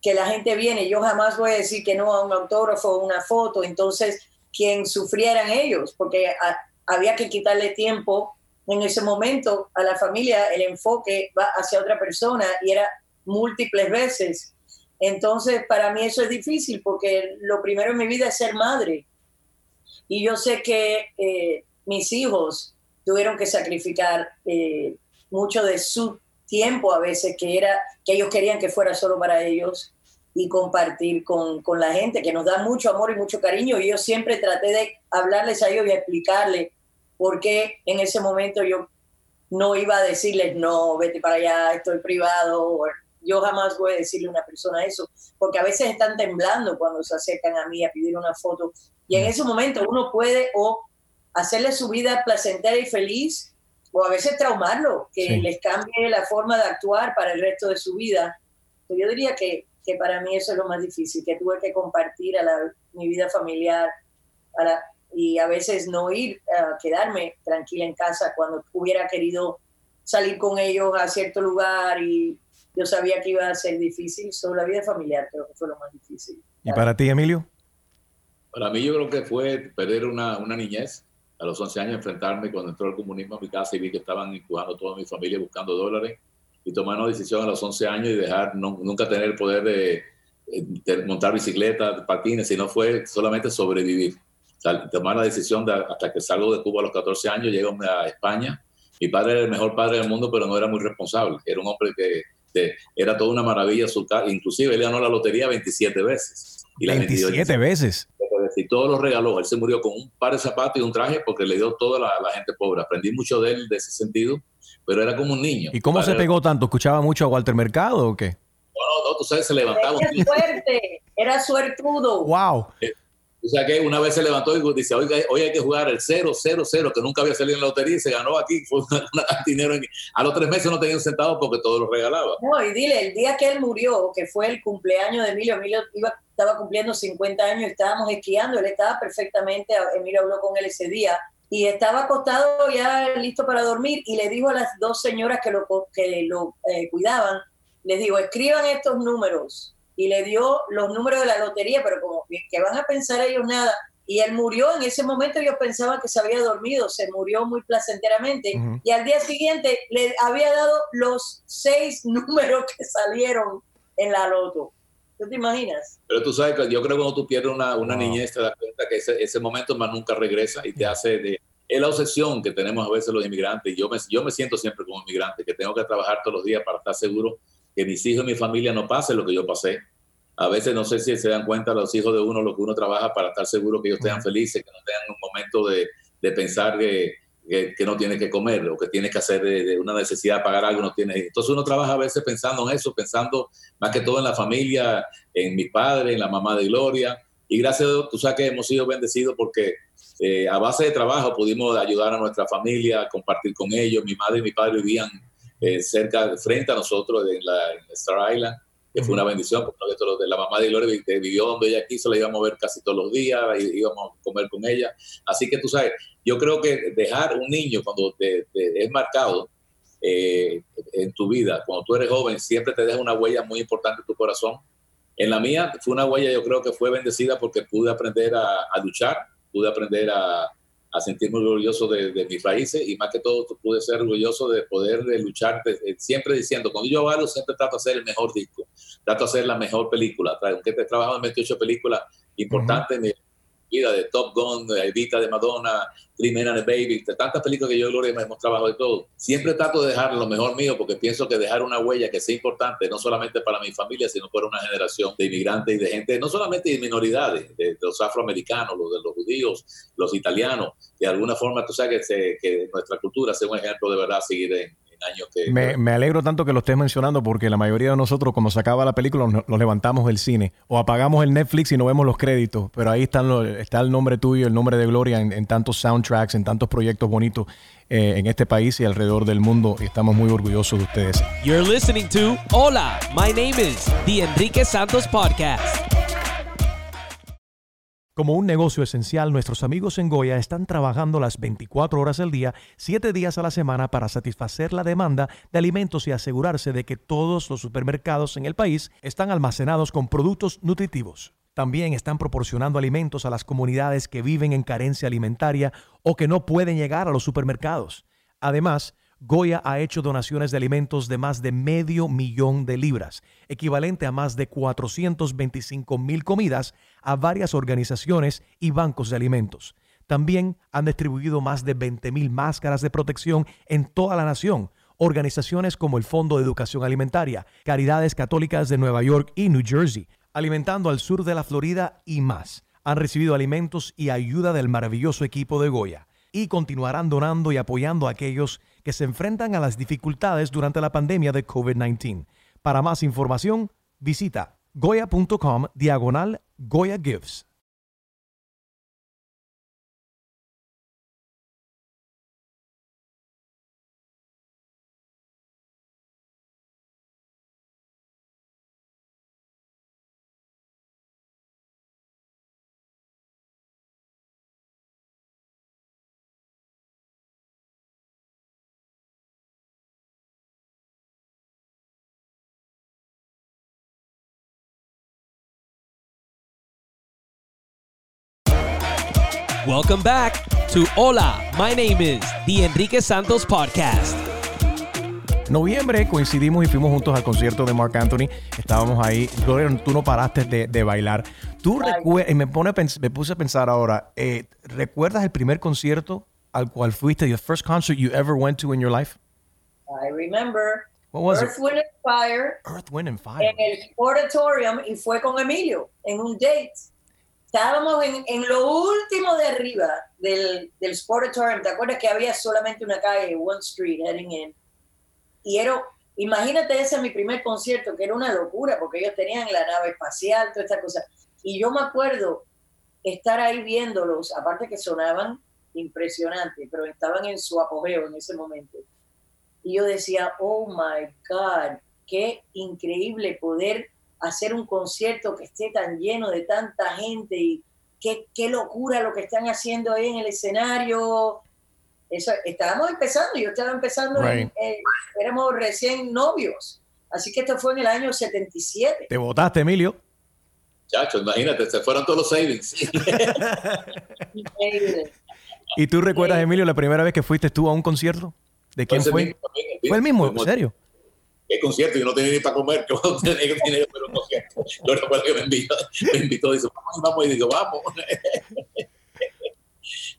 que la gente viene, yo jamás voy a decir que no a un autógrafo o una foto, entonces quien sufrieran ellos, porque a, había que quitarle tiempo en ese momento a la familia, el enfoque va hacia otra persona y era múltiples veces. Entonces, para mí eso es difícil porque lo primero en mi vida es ser madre. Y yo sé que eh, mis hijos tuvieron que sacrificar eh, mucho de su tiempo a veces, que era que ellos querían que fuera solo para ellos y compartir con, con, la gente, que nos da mucho amor y mucho cariño. Y yo siempre traté de hablarles a ellos y explicarles por qué en ese momento yo no iba a decirles, no, vete para allá, estoy privado. Yo jamás voy a decirle a una persona eso, porque a veces están temblando cuando se acercan a mí a pedir una foto. Y en ese momento uno puede o hacerle su vida placentera y feliz, o a veces traumarlo, que sí. les cambie la forma de actuar para el resto de su vida. Yo diría que que para mí eso es lo más difícil, que tuve que compartir a la, mi vida familiar a la, y a veces no ir a quedarme tranquila en casa cuando hubiera querido salir con ellos a cierto lugar y yo sabía que iba a ser difícil, solo la vida familiar creo que fue lo más difícil. ¿Y para ti, Emilio? Para mí yo creo que fue perder una, una niñez, a los 11 años enfrentarme cuando entró el comunismo a mi casa y vi que estaban empujando toda mi familia buscando dólares y tomar una decisión a los 11 años y dejar no, nunca tener el poder de, de, montar bicicleta, patines, sino fue solamente sobrevivir. O sea, tomar la decisión de, hasta que salgo de Cuba a los 14 años, llego a España. Mi padre era el mejor padre del mundo, pero no era muy responsable. Era un hombre que de, era toda una maravilla. Su inclusive él ganó la lotería 27 veces. Y 27 veces. Y todo lo regaló. Él se murió con un par de zapatos y un traje porque le dio todo a la, la gente pobre. Aprendí mucho de él de ese sentido pero era como un niño. ¿Y cómo se pegó tanto? ¿Escuchaba mucho a Walter Mercado o qué? No, no, no, tú sabes, se levantaba. Era suerte, era suertudo. ¡Wow! Eh, o sea que una vez se levantó y dice, oiga, hoy hay que jugar el 0, 0, 0, que nunca había salido en la lotería y se ganó aquí, fue una, una dinero. En, a los tres meses no tenía un centavo porque todo lo regalaba. No, y dile, el día que él murió, que fue el cumpleaños de Emilio, Emilio iba, estaba cumpliendo 50 años, estábamos esquiando, él estaba perfectamente, Emilio habló con él ese día, y estaba acostado ya listo para dormir y le dijo a las dos señoras que lo, que lo eh, cuidaban, les digo, escriban estos números. Y le dio los números de la lotería, pero como que van a pensar ellos nada. Y él murió, en ese momento ellos pensaban que se había dormido, se murió muy placenteramente. Uh -huh. Y al día siguiente le había dado los seis números que salieron en la loto. ¿Tú te imaginas? Pero tú sabes que yo creo que cuando tú pierdes una, una wow. niñez te das cuenta que ese, ese, momento más nunca regresa y te hace de... Es la obsesión que tenemos a veces los inmigrantes. Yo me, yo me siento siempre como inmigrante, que tengo que trabajar todos los días para estar seguro que mis hijos y mi familia no pasen lo que yo pasé. A veces no sé si se dan cuenta los hijos de uno lo que uno trabaja para estar seguro que ellos estén felices, que no tengan un momento de, de pensar que, que, que, no tienes que comer o que tienes que hacer de, de, una necesidad de pagar algo, no tienes. Entonces uno trabaja a veces pensando en eso, pensando más que todo en la familia, en mi padre, en la mamá de Gloria. Y gracias a Dios, tú sabes que hemos sido bendecidos porque eh, a base de trabajo pudimos ayudar a nuestra familia, compartir con ellos. Mi madre y mi padre vivían eh, cerca, frente a nosotros en, la, en Star Island, que fue una bendición, porque de la mamá de Gloria vivió donde ella quiso, la íbamos a ver casi todos los días, íbamos a comer con ella. Así que tú sabes, yo creo que dejar un niño cuando te, es marcado eh, en tu vida, cuando tú eres joven, siempre te deja una huella muy importante en tu corazón. En la mía fue una huella, yo creo que fue bendecida porque pude aprender a, luchar, pude aprender a, sentirme orgulloso de, de, mis raíces y más que todo pude ser orgulloso de poder de luchar, siempre diciendo, cuando yo hago siempre trato de hacer el mejor disco, trato de hacer la mejor película, aunque he trabajado en 28 películas importantes, uh de Top Gun, de Evita de Madonna, Crimen and Baby, de tantas películas que yo y Gloria hemos trabajado de todo. Siempre trato de dejar lo mejor mío porque pienso que dejar una huella que sea importante, no solamente para mi familia, sino para una generación de inmigrantes y de gente, no solamente de minoridades, de, los afroamericanos, los de los judíos, los italianos, de alguna forma tú sabes que, que nuestra cultura sea un ejemplo de verdad seguir en, me, alegro tanto que lo estés mencionando porque la mayoría de nosotros cuando se acaba la película nos, levantamos del cine o apagamos el Netflix y no vemos los créditos, pero ahí están está el nombre tuyo, el nombre de Gloria en, tantos soundtracks, en tantos proyectos bonitos eh, en este país y alrededor del mundo y estamos muy orgullosos de ustedes. You're listening to Hola, my name is The Enrique Santos Podcast. Como un negocio esencial, nuestros amigos en Goya están trabajando las 24 horas al día, 7 días a la semana para satisfacer la demanda de alimentos y asegurarse de que todos los supermercados en el país están almacenados con productos nutritivos. También están proporcionando alimentos a las comunidades que viven en carencia alimentaria o que no pueden llegar a los supermercados. Además, Goya ha hecho donaciones de alimentos de más de medio millón de libras, equivalente a más de 425 mil comidas a varias organizaciones y bancos de alimentos. También han distribuido más de 20 mil máscaras de protección en toda la nación. Organizaciones como el Fondo de Educación Alimentaria, Caridades Católicas de Nueva York y New Jersey, alimentando al sur de la Florida y más, han recibido alimentos y ayuda del maravilloso equipo de Goya y continuarán donando y apoyando a aquellos que se enfrentan a las dificultades durante la pandemia de COVID-19. Para más información, visita goya.com diagonal Goya Gives. Welcome back to Hola, my name is The Enrique Santos Podcast. Noviembre coincidimos y fuimos juntos al concierto de Mark Anthony. Estábamos ahí. Gloria, tú no paraste de, bailar. Tú recuerdas, y me, pone, me puse a pensar ahora, eh, ¿recuerdas el primer concierto al cual fuiste? The first concert you ever went to in your life? I remember. What was Earth, Wind and Fire. Earth, Wind and Fire. En el auditorium y fue con Emilio en un date estábamos en, en, lo último de arriba del, del Sportatorium. ¿Te acuerdas que había solamente una calle, One Street, heading in? Y era, imagínate ese mi primer concierto, que era una locura, porque ellos tenían la nave espacial, toda esta cosa. Y yo me acuerdo estar ahí viéndolos, aparte que sonaban impresionantes, pero estaban en su apogeo en ese momento. Y yo decía, oh my God, qué increíble poder hacer un concierto que esté tan lleno de tanta gente y qué, qué locura lo que están haciendo ahí en el escenario. Eso, estábamos empezando, yo estaba empezando, éramos recién novios, así que esto fue en el año 77. ¿Te votaste, Emilio? Chacho, imagínate, se fueron todos los savings. ¿Y tú recuerdas, Emilio, la primera vez que fuiste tú a un concierto? ¿De quién fue? ¿Fue el mismo? ¿En serio? ¿Qué concierto? Yo no tenía ni para comer, que no tenía dinero para un concierto. Yo recuerdo que me invitó, me invitó, dice, vamos, vamos, y digo, vamos.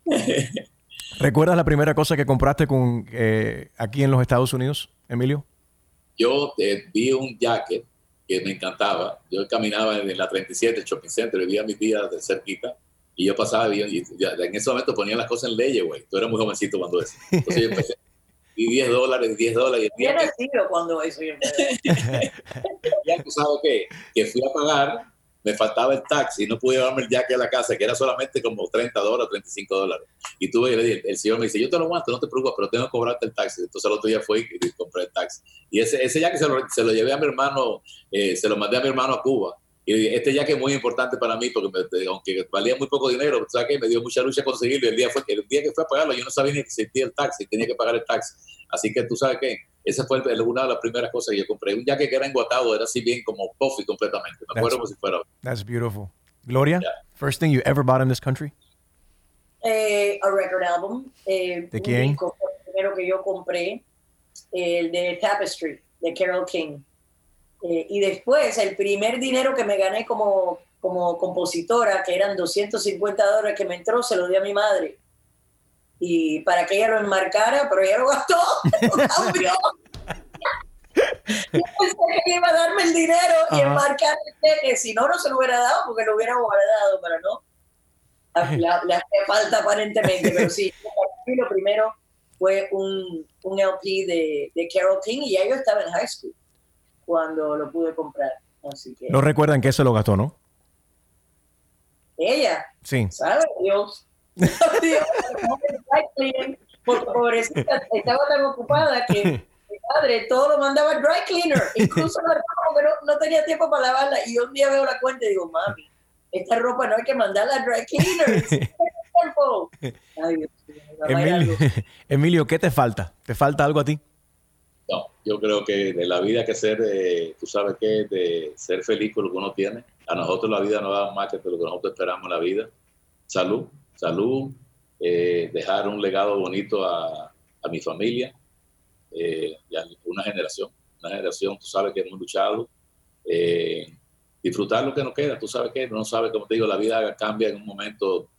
¿Recuerdas la primera cosa que compraste con, eh, aquí en los Estados Unidos, Emilio? Yo eh, vi un jacket que me encantaba. Yo caminaba en la 37, el shopping center, vivía mis días de cerquita. Y yo pasaba y, y, en ese momento ponían las cosas en ley, güey. Tú eras muy jovencito cuando eso. Entonces yo empecé, y 10 dólares, 10 dólares. ¿Qué recibo cuando eso? ya tú sabes qué, que fui a pagar me faltaba el taxi y no pude llevarme el jacket a la casa, que era solamente como 30 dólares, 35 dólares. Y tuve, y le dije, el señor me dice, yo te lo aguanto, no te preocupes, pero tengo que cobrarte el taxi. Entonces el otro día fui y compré el taxi. Y ese, ese jacket se lo, se lo llevé a mi hermano, eh, se lo mandé a mi hermano a Cuba. Y este jacket es muy importante para mí porque me, aunque valía muy poco dinero, ¿sabes qué? me dio mucha lucha conseguirlo. El día, fue, el día que fue a pagarlo, yo no sabía ni que existía el taxi, tenía que pagar el taxi. Así que tú sabes que esa fue una de las primeras cosas que yo compré. Un jacket que era enguatado, era así bien como puffy completamente. Me acuerdo como si fuera. That's beautiful. Gloria, first thing you ever bought in this country? Eh, a record album. Eh, ¿De quién? el primero que yo compré, el de Tapestry, de Carol King. Eh, y después, el primer dinero que me gané como, como compositora, que eran 250 dólares que me entró, se lo di a mi madre. Y para que ella lo enmarcara, pero ella lo gastó, lo cambió. Yo pensé que iba a darme el dinero y enmarcar el cheque, si no, no se lo hubiera dado porque lo hubiera guardado, pero no. Le hace falta aparentemente, pero sí, lo primero fue un, un LP de, de, Carol King y ya yo estaba en high school cuando lo pude comprar. Así que, no recuerdan que se lo gastó, ¿no? Ella. Sí. ¿Sabe Dios? Porque pobrecita estaba tan ocupada que mi padre todo lo mandaba al dry cleaner, incluso la ropa, pero no, tenía tiempo para lavarla. Y un día veo la cuenta y digo, mami, esta ropa no hay que mandarla al dry cleaner. Emilio, Emilio, ¿qué te falta? ¿Te falta algo a ti? No, yo creo que de la vida que ser, eh, tú sabes que de ser feliz con lo que uno tiene. A nosotros la vida no da más que lo que nosotros esperamos en la vida. Salud, salud, eh, dejar un legado bonito a, mi familia eh, y a una generación, una generación, tú sabes que hemos luchado, eh, disfrutar lo que nos queda, tú sabes que no sabes, como te digo, la vida cambia en un momento.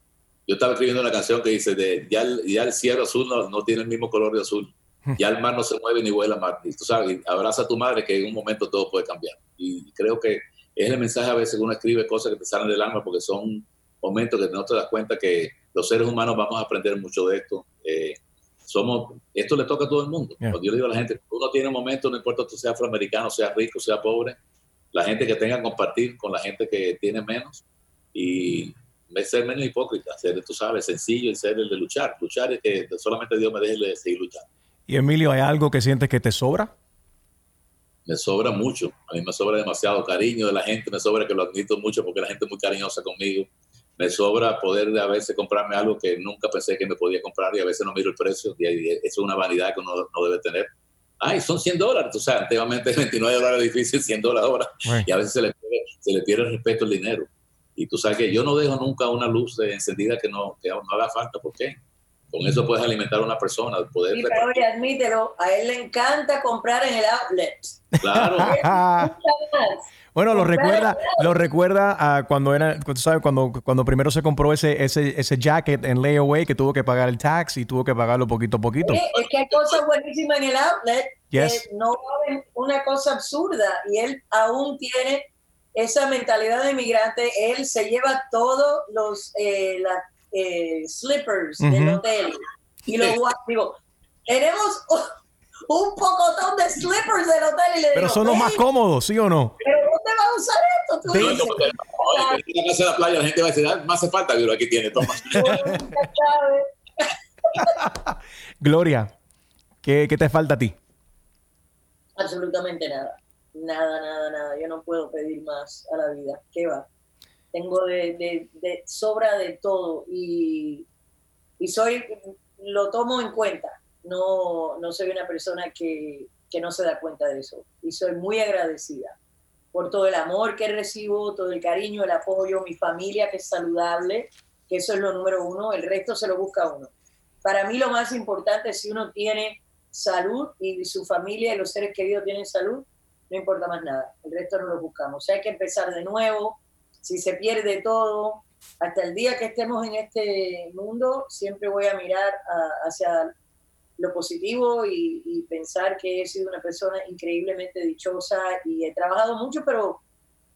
Yo estaba escribiendo una canción que dice, de, ya, el, cielo azul no, tiene el mismo color de azul, ya el mar no se mueve ni vuela más, y tú sabes, abraza a tu madre que en un momento todo puede cambiar. Y creo que es el mensaje a veces que uno escribe cosas que te salen del alma porque son momentos que no te das cuenta que los seres humanos vamos a aprender mucho de esto. Eh, somos, esto le toca a todo el mundo. Cuando yo le digo a la gente, uno tiene momentos, no importa si sea afroamericano, sea rico, sea pobre, la gente que tenga que compartir con la gente que tiene menos y ser menos hipócrita, ser, tú sabes, sencillo y ser el de luchar. Luchar es que solamente Dios me deje seguir luchando. Y Emilio, ¿hay algo que sientes que te sobra? Me sobra mucho. A mí me sobra demasiado cariño de la gente, me sobra que lo admito mucho porque la gente es muy cariñosa conmigo me sobra poder a veces comprarme algo que nunca pensé que me podía comprar y a veces no miro el precio y eso es una vanidad que uno no debe tener. Ay, son 100 dólares, o sea, antiguamente 29 dólares difícil, 100 dólares ahora y a veces se le, pierde, se le pierde el respeto al dinero. Y tú sabes que yo no dejo nunca una luz encendida que no, que no haga falta, ¿por qué? Con eso puedes alimentar a una persona. Poder sí, pero oye, admítelo, a él le encanta comprar en el outlet. Claro. Bueno, lo recuerda, lo recuerda a cuando era, ¿sabes? Cuando, cuando primero se compró ese, ese, ese jacket en layaway que tuvo que pagar el tax y tuvo que pagarlo poquito a poquito. Sí, es que hay cosas buenísimas en el outlet yes. que no valen una cosa absurda y él aún tiene esa mentalidad de migrante. Él se lleva todos los eh, las, eh, slippers uh -huh. del hotel y los digo, tenemos un pocotón de slippers del hotel y le Pero digo, son los más cómodos, ¿sí o no? Pero ¿dónde vas a usar esto? Tú sí. dices, en la casa de la playa la gente va a decir, ah, más hace falta, pero aquí tiene, toma. Gloria, ¿qué, ¿qué te falta a ti? Absolutamente nada. Nada, nada, nada. Yo no puedo pedir más a la vida. ¿Qué va? Tengo de, de, de sobra de todo y, y soy, lo tomo en cuenta no, no soy una persona que, que, no se da cuenta de eso. Y soy muy agradecida por todo el amor que recibo, todo el cariño, el apoyo, mi familia que es saludable, que eso es lo número uno, el resto se lo busca uno. Para mí lo más importante es si uno tiene salud y su familia y los seres queridos tienen salud, no importa más nada, el resto no lo buscamos. O sea, hay que empezar de nuevo, si se pierde todo, hasta el día que estemos en este mundo, siempre voy a mirar a, hacia lo positivo y, y, pensar que he sido una persona increíblemente dichosa y he trabajado mucho, pero,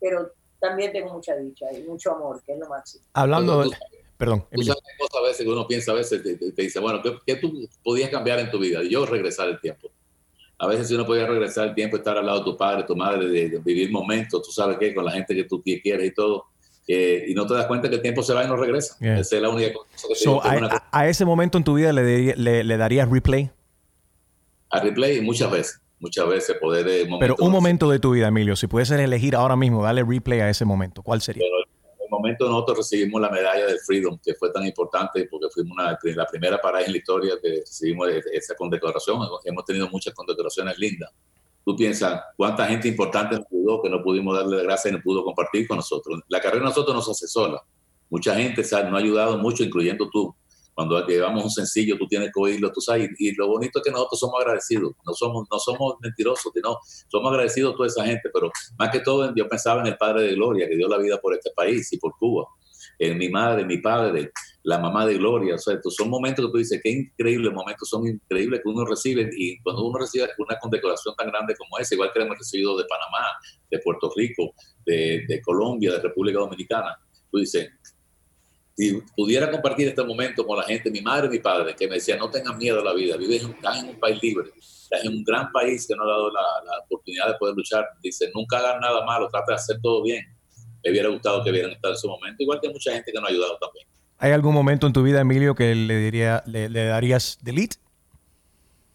pero también tengo mucha dicha y mucho amor, que es lo máximo. Hablando de... Perdón. Tú sabes cosas a veces que uno piensa, a veces te, te, te dice, bueno, ¿qué, ¿qué, tú podías cambiar en tu vida? Y yo regresar el tiempo. A veces si uno podía regresar el tiempo, estar al lado de tu padre, tu madre, de, vivir momentos, tú sabes qué, con la gente que tú quieres y todo, y no te das cuenta que el tiempo se va y no regresa. Esa es la única cosa que so, a, a, ese momento en tu vida le, le, le darías replay? A replay muchas veces muchas veces poder... Eh, Pero un momento de tu vida, Emilio, si puedes elegir ahora mismo, dale replay a ese momento, ¿cuál sería? Momento nosotros recibimos la medalla del Freedom, que fue tan importante porque fuimos una, la primera parada en la historia que recibimos e, esa condecoración. Hemos tenido muchas condecoraciones lindas. Tú piensas, ¿cuánta gente importante nos ayudó que no pudimos darle la gracia y no pudo compartir con nosotros? La carrera nosotros nos hace sola. Mucha gente nos ha ayudado mucho, incluyendo tú cuando llevamos un sencillo, tú tienes que oírlo, tú sabes, y, lo bonito es que nosotros somos agradecidos, no somos, no somos mentirosos, no, somos agradecidos a toda esa gente, pero más que todo yo pensaba en el Padre de Gloria, que dio la vida por este país y por Cuba, en mi madre, mi padre, la mamá de Gloria, o sea, son momentos que tú dices, qué increíbles momentos, son increíbles que uno recibe, y cuando uno recibe una condecoración tan grande como esa, igual que hemos recibido de Panamá, de Puerto Rico, de, de Colombia, de República Dominicana, tú dices, si pudiera compartir este momento con la gente, mi madre y mi padre, que me decían, no tengan miedo a la vida, vives en, en un país libre, estás en un gran país que nos ha dado la, oportunidad de poder luchar. Dice, nunca hagan nada malo, trata de hacer todo bien. Me hubiera gustado que hubieran estado en ese momento, igual que mucha gente que nos ha ayudado también. ¿Hay algún momento en tu vida, Emilio, que le, diría, le, le darías delete?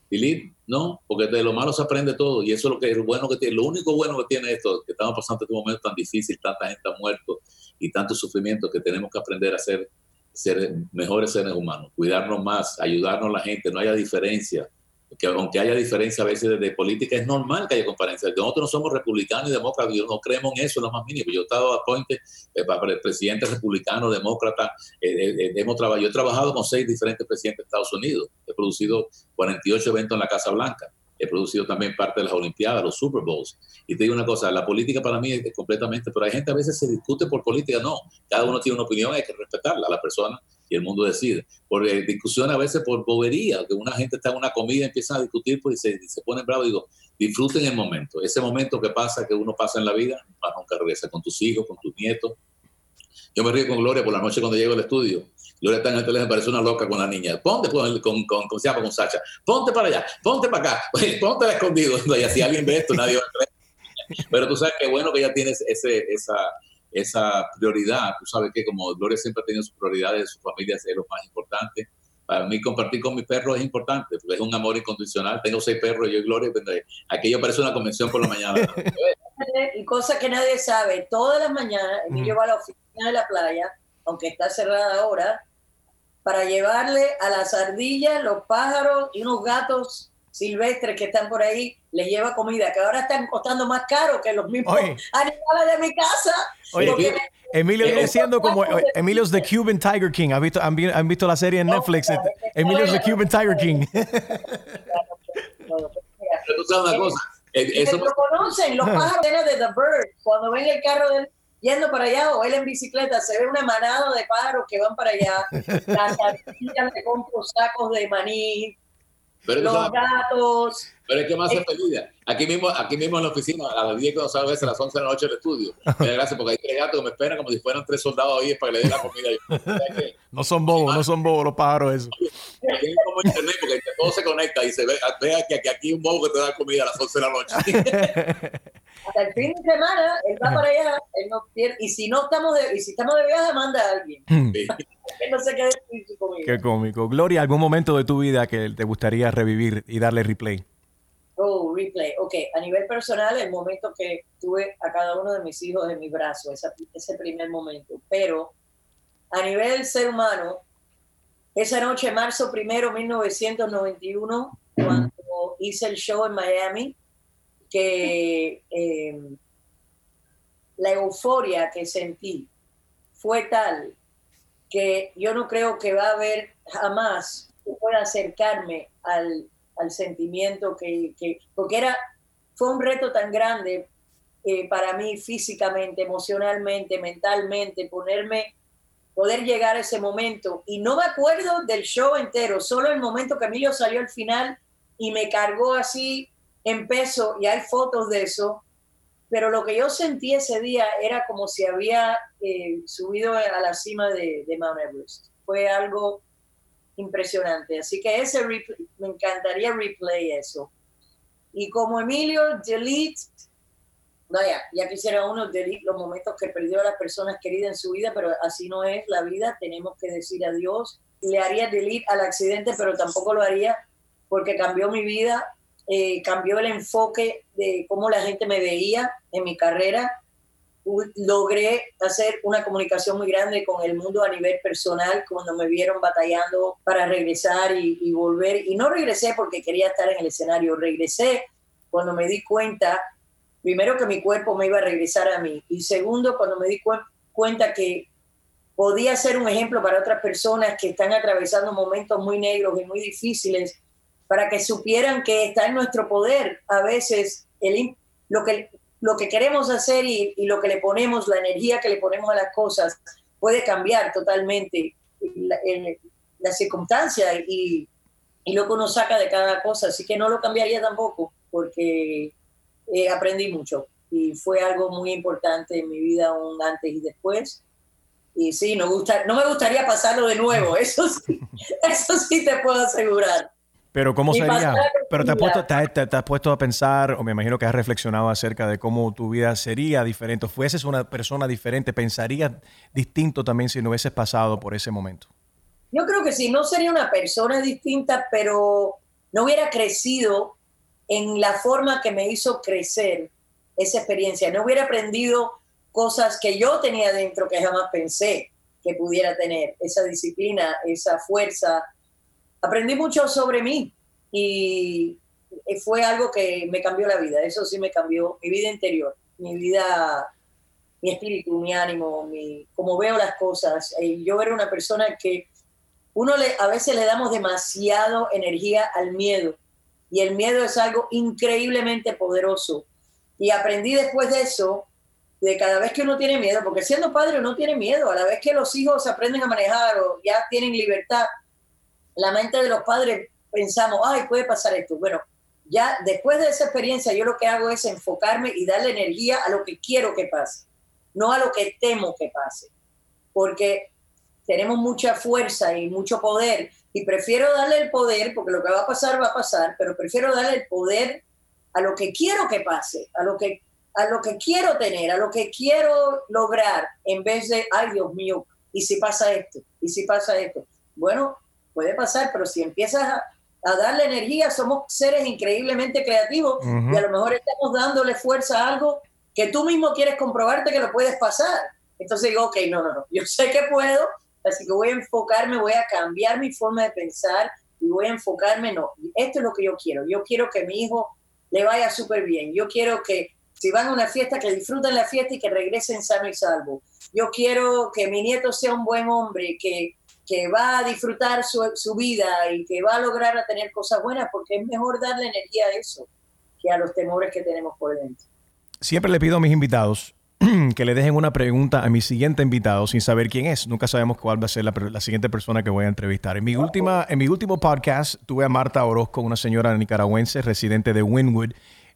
Delete, no, porque de lo malo se aprende todo y eso es lo que es bueno que tiene. Lo único bueno que tiene esto, que estamos pasando este momento tan difícil, tanta gente ha muerto, y tanto sufrimiento que tenemos que aprender a ser, ser mejores seres humanos, cuidarnos más, ayudarnos a la gente, no haya diferencia. Que aunque haya diferencia a veces de, política, es normal que haya diferencia. Nosotros no somos republicanos y demócratas, no creemos en eso, lo más mínimo. Yo he estado a Puente, eh, para el presidente republicano, demócrata, eh, eh, hemos trabajado, yo he trabajado con seis diferentes presidentes de Estados Unidos, he producido 48 eventos en la Casa Blanca he producido también parte de las Olimpiadas, los Super Bowls. Y te digo una cosa, la política para mí es completamente, pero hay gente a veces se discute por política, no, cada uno tiene una opinión, hay que respetarla, la persona y el mundo decide. Por eh, discusión a veces por bobería, que una gente está en una comida y empieza a discutir pues, y se, se ponen bravos, digo, disfruten el momento, ese momento que pasa, que uno pasa en la vida, más nunca regresa con tus hijos, con tus nietos. Yo me río con Gloria por la noche cuando llego al estudio En el teléfono, parece una loca con la niña. Ponte con, con, con, ¿cómo se llama? Con Sacha. Ponte para allá, ponte para acá, ponte escondido. Y así alguien ve esto, nadie va a. Pero tú sabes que bueno que ya tienes ese, esa, esa prioridad. Tú sabes que como Gloria siempre ha tenido sus prioridades, su familia es lo más importante. Para mí compartir con mi perro es importante, porque es un amor incondicional. Tengo seis perros, yo y Gloria, aquello parece una convención por la mañana. y cosa que nadie sabe, todas las mañanas Emilio mm. a la oficina de la playa aunque está cerrada ahora, para llevarle a las ardillas, los pájaros y unos gatos silvestres que están por ahí, les lleva comida, que ahora están costando más caro que los mismos animales de mi casa. Oye, Emilio viene siendo como Emilio's the Cuban Tiger King. ¿Han visto, han, visto la serie en Netflix? Emilio's the Cuban Tiger King. Pero tú sabes una cosa. Eso... Lo conocen, los pájaros de The Bird, cuando ven el carro del yendo para allá o él en bicicleta, se ve una manada de pájaros que van para allá, las ardillas le compro sacos de maní, los gatos. Pero es que más se feliz. Aquí mismo, aquí mismo en la oficina, a las 10 cuando salgo a veces a las 11 de la noche del estudio. Gracias, porque hay tres gatos que me esperan como si fueran tres soldados ahí para que le den la comida. no son bobos, no son bobos los pájaros esos. Tienen como internet, porque todo se conecta y se ve, ve que, que aquí un bobo que te da comida a las 11 de la noche. hasta el fin de semana, él va para allá, él no pierde, y si no estamos de, y si estamos de viaje, manda a alguien. no sé qué decir conmigo. Qué cómico. Gloria, ¿algún momento de tu vida que te gustaría revivir y darle replay? Oh, replay. Ok, a nivel personal, el momento que tuve a cada uno de mis hijos en mi brazo, ese, ese primer momento. Pero a nivel ser humano, esa noche, marzo primero, 1991, cuando hice el show en Miami, que em, la euforia que sentí fue tal que yo no creo que va a haber jamás que pueda acercarme al, sentimiento que, porque era, fue un reto tan grande eh, para mí físicamente, emocionalmente, mentalmente, ponerme, poder llegar a ese momento. Y no me acuerdo del show entero, solo el momento que Emilio salió al final y me cargó así en peso y hay fotos de eso, pero lo que yo sentí ese día era como si había eh, subido a la cima de, Mount Everest. Fue algo impresionante. Así que ese me encantaría replay eso. Y como Emilio, delete, vaya, ya quisiera uno delete los momentos que perdió a las personas queridas en su vida, pero así no es la vida, tenemos que decir adiós. Le haría delete al accidente, pero tampoco lo haría porque cambió mi vida, eh, cambió el enfoque de cómo la gente me veía en mi carrera. Logré hacer una comunicación muy grande con el mundo a nivel personal cuando me vieron batallando para regresar y, y volver. Y no regresé porque quería estar en el escenario, regresé cuando me di cuenta, primero que mi cuerpo me iba a regresar a mí y segundo cuando me di cuenta que podía ser un ejemplo para otras personas que están atravesando momentos muy negros y muy difíciles para que supieran que está en nuestro poder a veces el, lo, que, lo que queremos hacer y, lo que le ponemos, la energía que le ponemos a las cosas, puede cambiar totalmente la, la circunstancia y, y, lo que uno saca de cada cosa. Así que no lo cambiaría tampoco, porque eh, aprendí mucho y fue algo muy importante en mi vida, un antes y después. Y sí, no, gusta, no me gustaría pasarlo de nuevo, eso sí, eso sí te puedo asegurar. Pero ¿cómo sería? Pero te has, puesto, te, has puesto a pensar, o me imagino que has reflexionado acerca de cómo tu vida sería diferente. Fueses una persona diferente, ¿pensarías distinto también si no hubieses pasado por ese momento? Yo creo que sí, no sería una persona distinta, pero no hubiera crecido en la forma que me hizo crecer esa experiencia. No hubiera aprendido cosas que yo tenía dentro que jamás pensé que pudiera tener, esa disciplina, esa fuerza, aprendí mucho sobre mí y fue algo que me cambió la vida, eso sí me cambió mi vida interior, mi vida, mi espíritu, mi ánimo, mi, cómo veo las cosas. Y yo era una persona que uno a veces le damos demasiado energía al miedo y el miedo es algo increíblemente poderoso. Y aprendí después de eso, de cada vez que uno tiene miedo, porque siendo padre uno tiene miedo, a la vez que los hijos aprenden a manejar o ya tienen libertad, la mente de los padres pensamos, ay, puede pasar esto. Bueno, ya después de esa experiencia yo lo que hago es enfocarme y darle energía a lo que quiero que pase, no a lo que temo que pase, porque tenemos mucha fuerza y mucho poder y prefiero darle el poder, porque lo que va a pasar va a pasar, pero prefiero darle el poder a lo que quiero que pase, a lo que, a lo que quiero tener, a lo que quiero lograr, en vez de, ay Dios mío, ¿y si pasa esto? ¿Y si pasa esto? Bueno, puede pasar, pero si empiezas a, darle energía, somos seres increíblemente creativos y a lo mejor estamos dándole fuerza a algo que tú mismo quieres comprobarte que lo puedes pasar. Entonces digo, ok, no, no, no, yo sé que puedo, así que voy a enfocarme, voy a cambiar mi forma de pensar y voy a enfocarme, no, esto es lo que yo quiero, yo quiero que mi hijo le vaya súper bien, yo quiero que si van a una fiesta, que disfruten la fiesta y que regresen sano y salvo. Yo quiero que mi nieto sea un buen hombre, que, que va a disfrutar su, su, vida y que va a lograr a tener cosas buenas, porque es mejor darle energía a eso que a los temores que tenemos por dentro. Siempre le pido a mis invitados que le dejen una pregunta a mi siguiente invitado sin saber quién es. Nunca sabemos cuál va a ser la, la siguiente persona que voy a entrevistar. En mi, última, en mi último podcast tuve a Marta Orozco, una señora nicaragüense residente de Wynwood.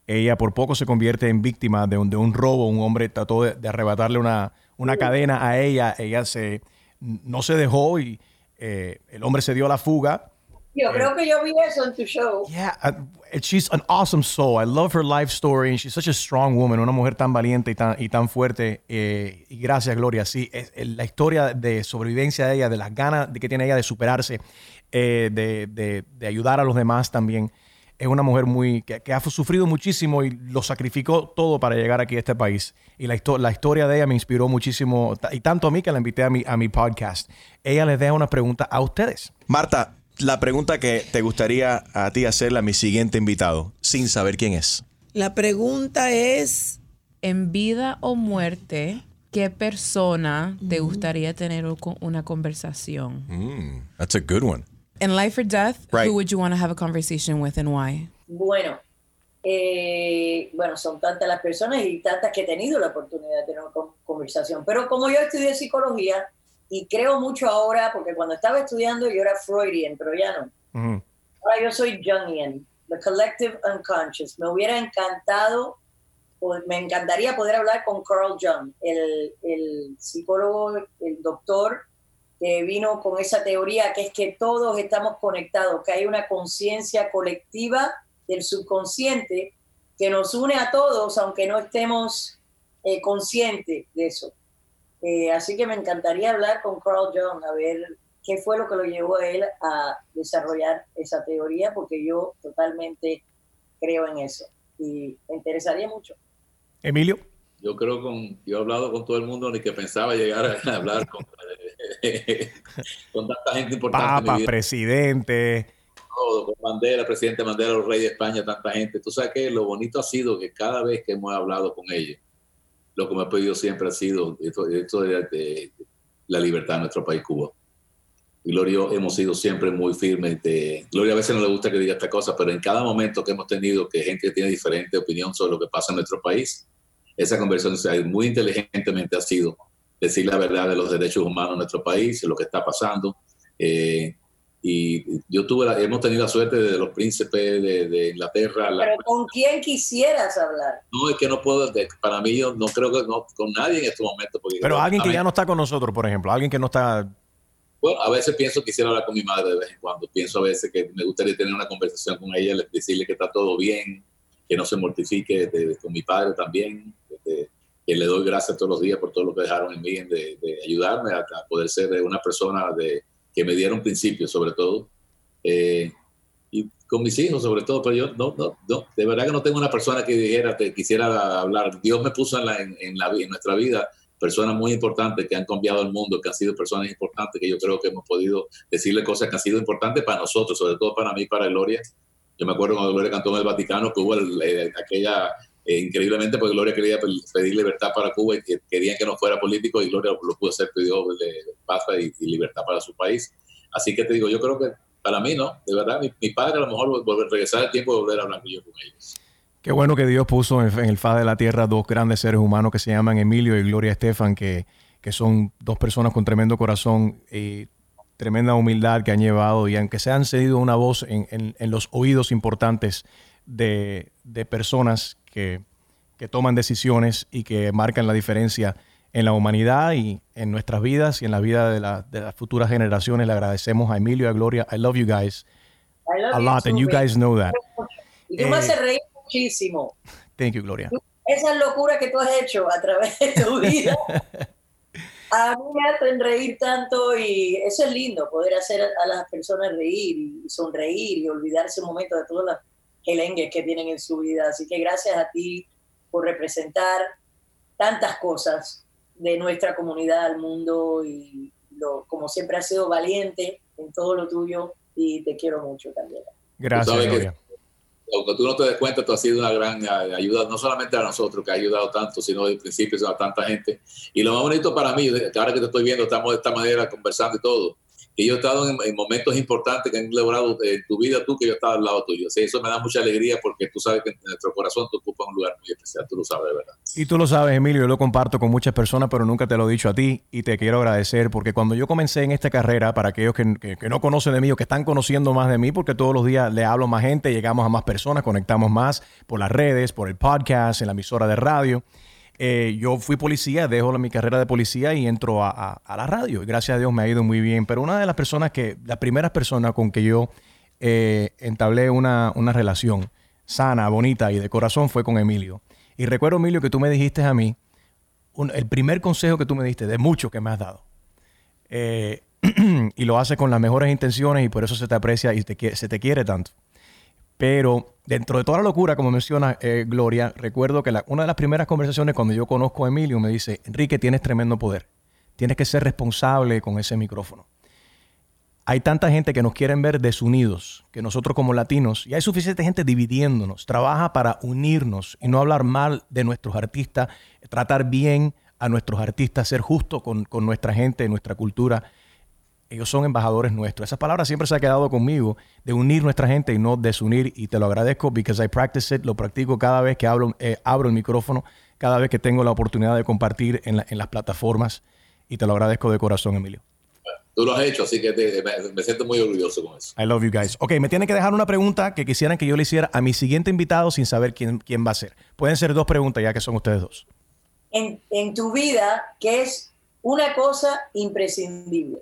Ella por poco se convierte en víctima de un, de un robo. Un hombre trató de, de arrebatarle una, una cadena a ella. Ella se no se dejó y eh, el hombre se dio a la fuga. Yo creo que yo vi eso en tu show. Yeah, uh, she's an awesome soul. I love her life story and she's such a strong woman, una mujer tan valiente y tan, y tan fuerte. Eh, y gracias, Gloria. Sí, es, la historia de sobrevivencia de ella, de las ganas de que tiene ella de superarse, eh, de, de, de ayudar a los demás también es una mujer muy que, ha sufrido muchísimo y lo sacrificó todo para llegar aquí a este país. Y la, la, historia de ella me inspiró muchísimo, y tanto a mí que la invité a mi, a mi podcast. Ella les deja una pregunta a ustedes. Marta, la pregunta que te gustaría a ti hacerle a mi siguiente invitado, sin saber quién es. La pregunta es, en vida o muerte, ¿qué persona te gustaría tener una conversación? Mm, that's a good one. In life or death, who would you want to have a conversation with and why? Bueno, eh, bueno, son tantas las personas y tantas que he tenido la oportunidad de tener una conversación. Pero como yo estudié psicología y creo mucho ahora, porque cuando estaba estudiando yo era Freudian, pero ya no. Ahora yo soy Jungian, the collective unconscious. Me hubiera encantado, me encantaría poder hablar con Carl Jung, el, el psicólogo, el doctor que vino con esa teoría que es que todos estamos conectados, que hay una conciencia colectiva del subconsciente que nos une a todos, aunque no estemos eh, conscientes de eso. Eh, así que me encantaría hablar con Carl Jung, a ver qué fue lo que lo llevó a él a desarrollar esa teoría, porque yo totalmente creo en eso y me interesaría mucho. Emilio. Yo creo con, yo he hablado con todo el mundo ni que pensaba llegar a hablar con, con tanta gente importante. Papa, presidente. Todo, con Mandela, presidente Mandela, los reyes de España, tanta gente. Tú sabes que lo bonito ha sido que cada vez que hemos hablado con ellos, lo que me ha pedido siempre ha sido esto, esto de, de, la libertad de nuestro país, Cuba. Y Gloria hemos sido siempre muy firmes. De, Gloria a veces no le gusta que diga esta cosa, pero en cada momento que hemos tenido que gente que tiene diferente opinión sobre lo que pasa en nuestro país, esa conversación muy inteligentemente ha sido decir la verdad de los derechos humanos en nuestro país, de lo que está pasando. Eh, y yo tuve la, hemos tenido la suerte de los príncipes de, de Inglaterra. Pero ¿con quién quisieras hablar? No, es que no puedo, para mí yo no creo que no, con nadie en este momento. Porque Pero alguien que ya no está con nosotros, por ejemplo, alguien que no está... Bueno, a veces pienso que quisiera hablar con mi madre de vez en cuando. Pienso a veces que me gustaría tener una conversación con ella, decirle que está todo bien, que no se mortifique, de, con mi padre también, que le doy gracias todos los días por todo lo que dejaron en mí, de, ayudarme a, a, poder ser una persona de, que me dieron principios, sobre todo. Eh, y con mis hijos, sobre todo, pero yo no, no, no, de verdad que no tengo una persona que dijera, te quisiera hablar. Dios me puso en, la, en, en, la, en nuestra vida personas muy importantes que han cambiado el mundo, que han sido personas importantes, que yo creo que hemos podido decirle cosas que han sido importantes para nosotros, sobre todo para mí, para Gloria. Yo me acuerdo cuando Gloria cantó en el Vaticano que hubo el, eh, aquella, eh, increíblemente, porque Gloria quería pedir libertad para Cuba y que querían que no fuera político y Gloria lo pudo hacer, pidió paz y, y, libertad para su país. Así que te digo, yo creo que para mí, ¿no? De verdad, mi, mi padre a lo mejor volver, regresar el tiempo y volver a hablar con ellos. Qué bueno que Dios puso en, el faz de la tierra dos grandes seres humanos que se llaman Emilio y Gloria Estefan, que, que son dos personas con tremendo corazón y tremenda humildad que han llevado y aunque se han cedido una voz en, en, en los oídos importantes de, de personas que, que, toman decisiones y que marcan la diferencia en la humanidad y en nuestras vidas y en la vida de, la, de las futuras generaciones. Le agradecemos a Emilio y a Gloria. I love you guys love a lot, and you guys know that. Y tú me haces reír muchísimo. Thank you, Gloria. Esa locura que tú has hecho a través de tu vida. a mí me hacen reír tanto y eso es lindo, poder hacer a las personas reír y sonreír y olvidarse un momento de todas las gelengues que tienen en su vida. Así que gracias a ti por representar tantas cosas de nuestra comunidad al mundo y lo, como siempre has sido valiente en todo lo tuyo y te quiero mucho también. Gracias, Gloria aunque tú no te des cuenta, tú has sido una gran ayuda, no solamente a nosotros, que ha ayudado tanto, sino de principio a tanta gente. Y lo más bonito para mí, ahora que te estoy viendo, estamos de esta manera conversando y todo, que yo he estado en, en momentos importantes que han logrado en tu vida tú, que yo estaba al lado tuyo. Eso me da mucha alegría porque tú sabes que en nuestro corazón tú ocupas un lugar muy especial, tú lo sabes, de verdad. Y tú lo sabes, Emilio, yo lo comparto con muchas personas, pero nunca te lo he dicho a ti y te quiero agradecer porque cuando yo comencé en esta carrera, para aquellos que, que, que no conocen de mí o que están conociendo más de mí, porque todos los días le hablo a más gente, llegamos a más personas, conectamos más por las redes, por el podcast, en la emisora de radio. Eh, yo fui policía, dejo mi carrera de policía y entro a, la radio. Gracias a Dios me ha ido muy bien. Pero una de las personas que, las primeras personas con que yo eh, entablé una, una, relación sana, bonita y de corazón fue con Emilio. Y recuerdo, Emilio, que tú me dijiste a mí, el primer consejo que tú me diste, de muchos que me has dado. Eh, y lo haces con las mejores intenciones y por eso se te aprecia y se te quiere tanto. Pero dentro de toda la locura, como menciona eh, Gloria, recuerdo que una de las primeras conversaciones cuando yo conozco a Emilio me dice, Enrique, tienes tremendo poder. Tienes que ser responsable con ese micrófono. Hay tanta gente que nos quieren ver desunidos, que nosotros como latinos, y hay suficiente gente dividiéndonos, trabaja para unirnos y no hablar mal de nuestros artistas, tratar bien a nuestros artistas, ser justo con, con nuestra gente, nuestra cultura ellos son embajadores nuestros. Esa palabra siempre se ha quedado conmigo, de unir nuestra gente y no desunir. Y te lo agradezco because I practice it, lo practico cada vez que hablo, eh, abro el micrófono, cada vez que tengo la oportunidad de compartir en, la, en, las plataformas. Y te lo agradezco de corazón, Emilio. Tú lo has hecho, así que te, me, me, siento muy orgulloso con eso. I love you guys. Ok, me tiene que dejar una pregunta que quisieran que yo le hiciera a mi siguiente invitado sin saber quién, quién va a ser. Pueden ser dos preguntas ya que son ustedes dos. En, en tu vida, ¿qué es una cosa imprescindible?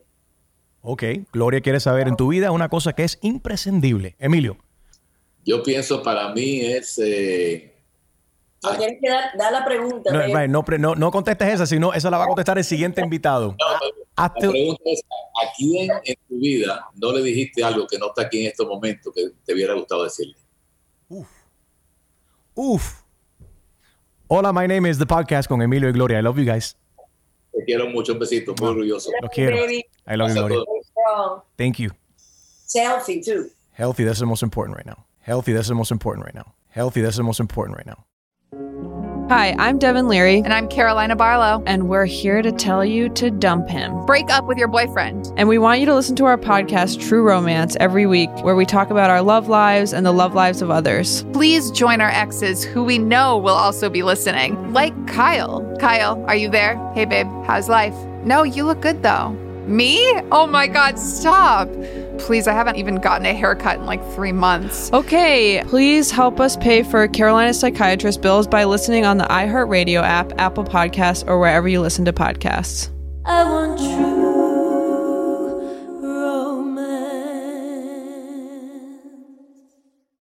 Ok, Gloria quiere saber en tu vida una cosa que es imprescindible. Emilio. Yo pienso para mí es... Eh, no tienes que dar, dar la pregunta. No, right, no, no, no contestes esa, sino esa la va a contestar el siguiente invitado. La Hazte- pregunta es, ¿a quién en tu vida no le dijiste algo que no está aquí en estos momentos que te hubiera gustado decirle? Uf. Hola, my name is The Podcast con Emilio y Gloria. I love you guys. Te quiero mucho, un besito, muy orgulloso. Los quiero. I love you, Gloria. Todos. Strong. Thank you. Selfie, too. Healthy, that's the most important right now. Healthy, that's the most important right now. Healthy, that's the most important right now. Hi, I'm Devin Leary, And I'm Carolina Barlow. and we're here to tell you to dump him. Break up with your boyfriend. And we want you to listen to our podcast, True Romance, every week, where we talk about our love lives and the love lives of others. Please join our exes who we know will also be listening, like Kyle. Kyle, are you there? Hey, babe, how's life? No, you look good though. Me? Oh my God, stop. Please, I haven't even gotten a haircut in like three months. Okay, please help us pay for Carolina's psychiatrist bills by listening on the iHeartRadio app, Apple Podcasts, or wherever you listen to podcasts. I want true